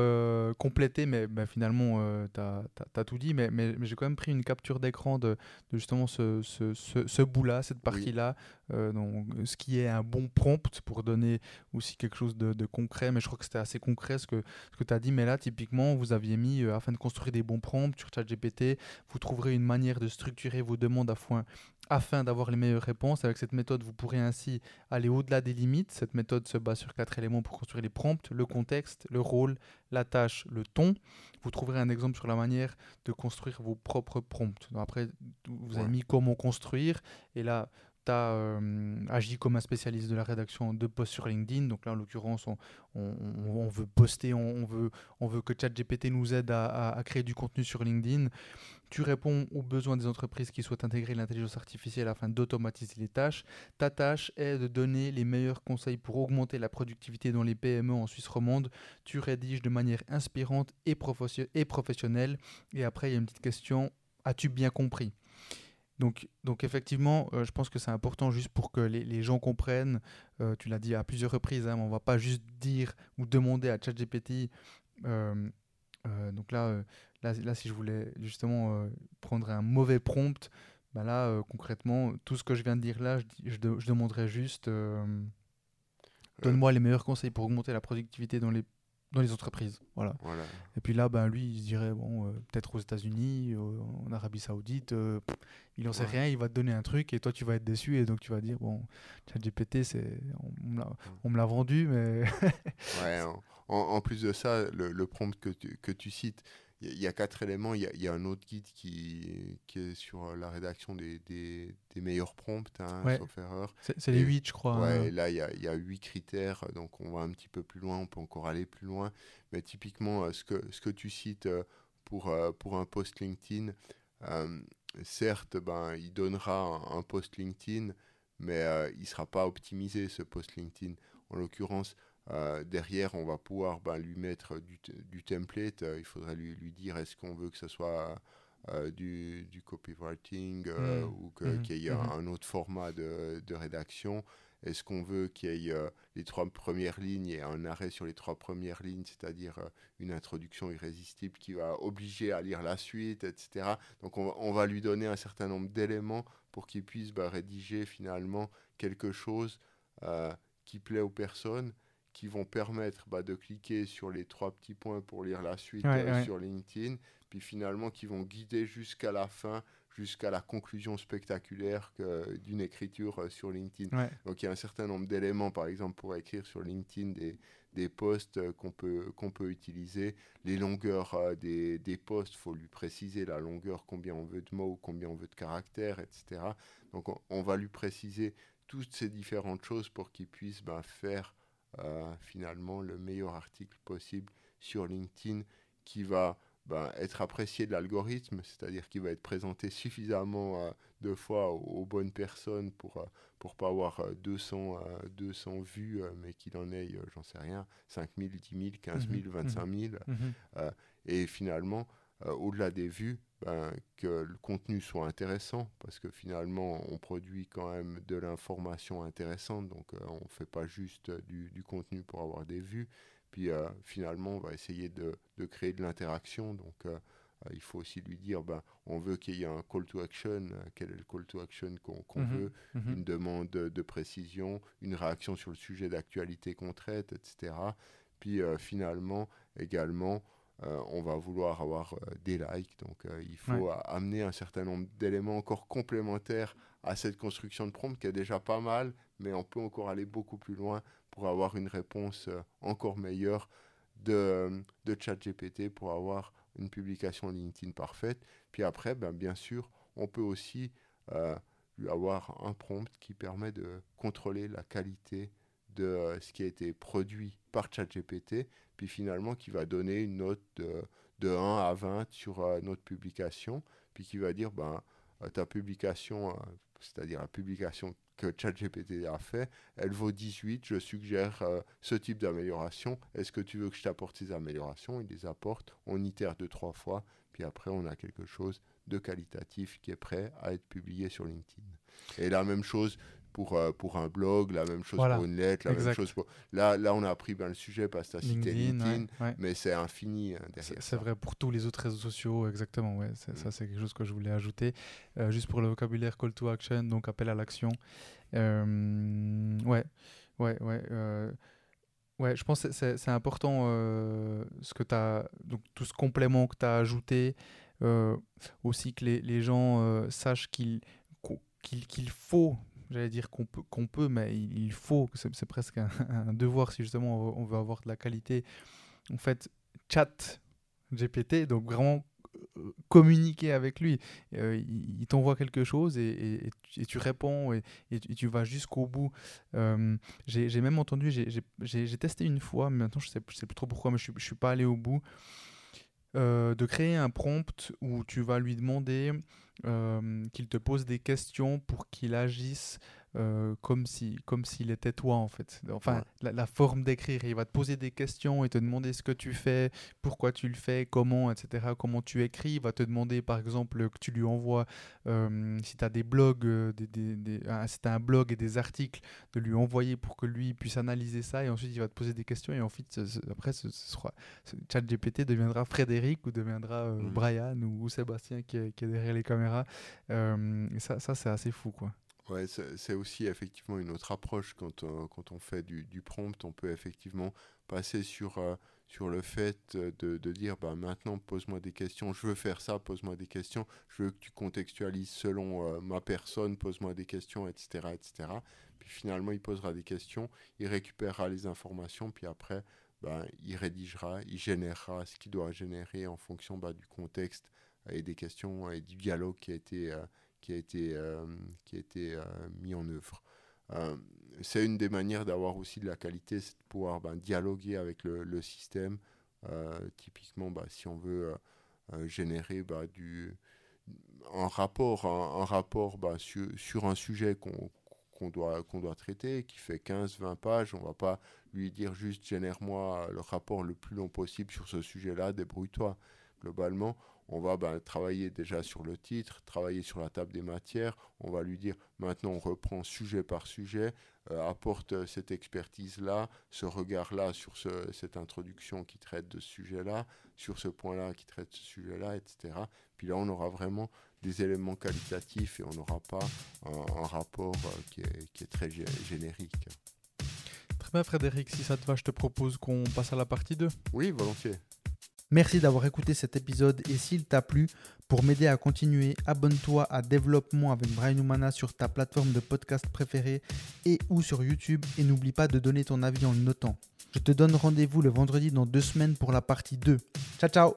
compléter, mais ben, finalement, tu as, as, tout dit, mais, mais, mais j'ai quand même pris une capture d'écran de, justement ce, ce, ce, bout-là, cette partie-là, euh, donc, ce qui est un bon prompt pour donner aussi quelque chose de, concret. Mais je crois que c'était assez concret ce que, ce que tu as dit. Mais là, typiquement, vous aviez mis, euh, afin de construire des bons prompts sur ChatGPT, vous trouverez une manière de structurer vos demandes à foin afin d'avoir les meilleures réponses. Avec cette méthode, vous pourrez ainsi aller au-delà des limites. Cette méthode se base sur quatre éléments pour construire les prompts, le contexte, le rôle, la tâche, le ton. Vous trouverez un exemple sur la manière de construire vos propres prompts. Après, vous avez mis comment construire. Et là, tu as euh, agi comme un spécialiste de la rédaction de posts sur LinkedIn. Donc là, en l'occurrence, on, veut poster, on, veut, on veut que ChatGPT nous aide à, à, créer du contenu sur LinkedIn. Tu réponds aux besoins des entreprises qui souhaitent intégrer l'intelligence artificielle afin d'automatiser les tâches. Ta tâche est de donner les meilleurs conseils pour augmenter la productivité dans les PME en Suisse romande. Tu rédiges de manière inspirante et professionnelle. Et après, il y a une petite question. As-tu bien compris? Donc, donc effectivement, euh, je pense que c'est important juste pour que les, gens comprennent. Euh, tu l'as dit à plusieurs reprises, hein, on ne va pas juste dire ou demander à ChatGPT. Euh, donc là, là, si je voulais justement prendre un mauvais prompt, bah là, concrètement, tout ce que je viens de dire là, je, je, je demanderais juste donne-moi les meilleurs conseils pour augmenter la productivité dans les dans les entreprises. Voilà. Et puis là, ben, lui, il se dirait, bon, euh, peut-être aux États-Unis, euh, en Arabie Saoudite, euh, il n'en sait rien, il va te donner un truc et toi, tu vas être déçu et donc tu vas dire, bon, ChatGPT, c'est, on, me l'a vendu, mais. ouais, en, en, plus de ça, le, le prompt que tu, que tu cites, il y, a quatre éléments. Il y, a un autre guide qui, qui est sur la rédaction des, des, des meilleurs prompts, hein, sauf erreur. C'est les huit, je crois. Ouais, hein. là, il y a, huit critères, donc on va un petit peu plus loin, on peut encore aller plus loin. Mais typiquement, euh, ce que, ce que tu cites euh, pour, euh, pour un post LinkedIn, certes, ben, il donnera un, post LinkedIn, mais il ne sera pas optimisé, ce post LinkedIn. En l'occurrence, euh, derrière, on va pouvoir ben, lui mettre du, du template. Euh, il faudrait lui, lui dire est-ce qu'on veut que ce soit euh, du, du, copywriting mmh. ou mmh. qu'il y ait mmh. un autre format de, de rédaction? Est-ce qu'on veut qu'il y ait les trois premières lignes et un arrêt sur les trois premières lignes, c'est-à-dire une introduction irrésistible qui va obliger à lire la suite, etc. Donc on, on va lui donner un certain nombre d'éléments pour qu'il puisse ben, rédiger finalement quelque chose qui plaît aux personnes qui vont permettre bah, de cliquer sur les trois petits points pour lire la suite euh, sur LinkedIn, puis finalement qui vont guider jusqu'à la fin, jusqu'à la conclusion spectaculaire d'une écriture euh, sur LinkedIn. Donc il y a un certain nombre d'éléments, par exemple, pour écrire sur LinkedIn des, des posts euh, qu'on peut, qu'on peut utiliser. Les longueurs des, des posts, il faut lui préciser la longueur, combien on veut de mots, combien on veut de caractères, etc. Donc on, va lui préciser toutes ces différentes choses pour qu'il puisse ben, faire finalement le meilleur article possible sur LinkedIn qui va ben, être apprécié de l'algorithme, c'est-à-dire qu'il va être présenté suffisamment euh, de fois aux, bonnes personnes pour ne euh, pas avoir 200, euh, 200 vues, mais qu'il en ait, j'en sais rien, 5 000, 10 000, 15 000, 25 000. et finalement, au-delà des vues, ben, que le contenu soit intéressant, parce que finalement, on produit quand même de l'information intéressante, donc on ne fait pas juste du, du, contenu pour avoir des vues, puis euh, finalement, on va essayer de, de créer de l'interaction. Donc, euh, euh, il faut aussi lui dire, ben, on veut qu'il y ait un call to action. quel est le call to action qu'on mhm, veut? mhm. Une demande de, précision, une réaction sur le sujet d'actualité qu'on traite, etc. Puis finalement, également, on va vouloir avoir des likes. Donc, il faut amener un certain nombre d'éléments encore complémentaires à cette construction de prompt qui est déjà pas mal, mais on peut encore aller beaucoup plus loin pour avoir une réponse euh, encore meilleure de, euh, de ChatGPT pour avoir une publication LinkedIn parfaite. Puis après, ben, bien sûr, on peut aussi euh, avoir un prompt qui permet de contrôler la qualité de ce qui a été produit par ChatGPT, puis finalement qui va donner une note de, de 1 à 20 sur notre publication, puis qui va dire, ben, ta publication, c'est-à-dire la publication que ChatGPT a fait, elle vaut 18. Je suggère euh, ce type d'amélioration. Est-ce que tu veux que je t'apporte ces améliorations? Il les apporte. On itère deux, trois fois. Puis après, on a quelque chose de qualitatif qui est prêt à être publié sur LinkedIn. Et la même chose pour, euh, pour un blog, la même chose pour une lettre, la même chose pour... Là, là, on a appris bien le sujet parce que tu as cité LinkedIn, mais c'est infini hein, C'est vrai pour tous les autres réseaux sociaux, exactement. Ouais. Mm. Ça, c'est quelque chose que je voulais ajouter. Euh, juste pour le vocabulaire call to action, donc appel à l'action. Euh, ouais, ouais, ouais. Ouais, je pense que c'est important ce que as, donc tout ce complément que tu as ajouté, aussi que les, les gens sachent qu'il qu'il faut j'allais dire qu'on peut, qu'on peut, mais il, faut, c'est presque un, devoir si justement on veut avoir de la qualité. En fait, chat GPT, donc vraiment euh, communiquer avec lui. Euh, il, t'envoie quelque chose et, tu réponds et, tu vas jusqu'au bout. Euh, j'ai même entendu, j'ai testé une fois, mais maintenant je je sais plus trop pourquoi, mais je ne suis, pas allé au bout. de créer un prompt où tu vas lui demander qu'il te pose des questions pour qu'il agisse euh, comme si comme s'il était toi en fait. Enfin, la, forme d'écrire, il va te poser des questions et te demander ce que tu fais, pourquoi tu le fais, comment, etc. Comment tu écris. Il va te demander par exemple que tu lui envoies, euh, si tu as des blogs, euh, des, des, des si as un blog et des articles, de lui envoyer pour que lui puisse analyser ça et ensuite il va te poser des questions et ensuite après ce, sera, chat GPT deviendra Frédéric ou deviendra mmh. Brian ou, Sébastien qui est, qui est, derrière les caméras. ça, ça c'est assez fou quoi. Ouais, c'est aussi effectivement une autre approche quand, on, quand on fait du, prompt. On peut effectivement passer sur, euh, sur le fait de, de, dire bah, maintenant pose-moi des questions, je veux faire ça, pose-moi des questions, je veux que tu contextualises selon euh, ma personne, pose-moi des questions, etc., etc. Puis finalement, il posera des questions, il récupérera les informations, puis après, bah, il rédigera, il générera ce qu'il doit générer en fonction bah, du contexte et des questions et du dialogue qui a été. Euh, qui a été, euh, qui a été euh, mis en œuvre. Euh, c'est une des manières d'avoir aussi de la qualité, c'est de pouvoir ben, dialoguer avec le, système. typiquement, bah, si on veut générer bah, du, un rapport, un, rapport sur, un sujet qu'on doit, qu'on doit traiter, qui fait 15-20 pages, on va pas lui dire juste génère-moi le rapport le plus long possible sur ce sujet-là, débrouille-toi. Globalement, on va ben, travailler déjà sur le titre, travailler sur la table des matières. On va lui dire maintenant on reprend sujet par sujet, euh, apporte cette expertise-là, ce regard-là sur cette introduction qui traite de ce sujet-là, sur ce point-là qui traite de ce sujet-là, etc. Puis là, on aura vraiment des éléments qualitatifs et on n'aura pas un, rapport euh, qui, est, qui, est, très générique. Très bien Frédéric, si ça te va, je te propose qu'on passe à la partie 2. Oui, volontiers. Merci d'avoir écouté cet épisode et s'il t'a plu, pour m'aider à continuer, abonne-toi à Développement avec Brian Humana sur ta plateforme de podcast préférée et ou sur YouTube et n'oublie pas de donner ton avis en le notant. Je te donne rendez-vous le vendredi dans deux semaines pour la partie 2. Ciao ciao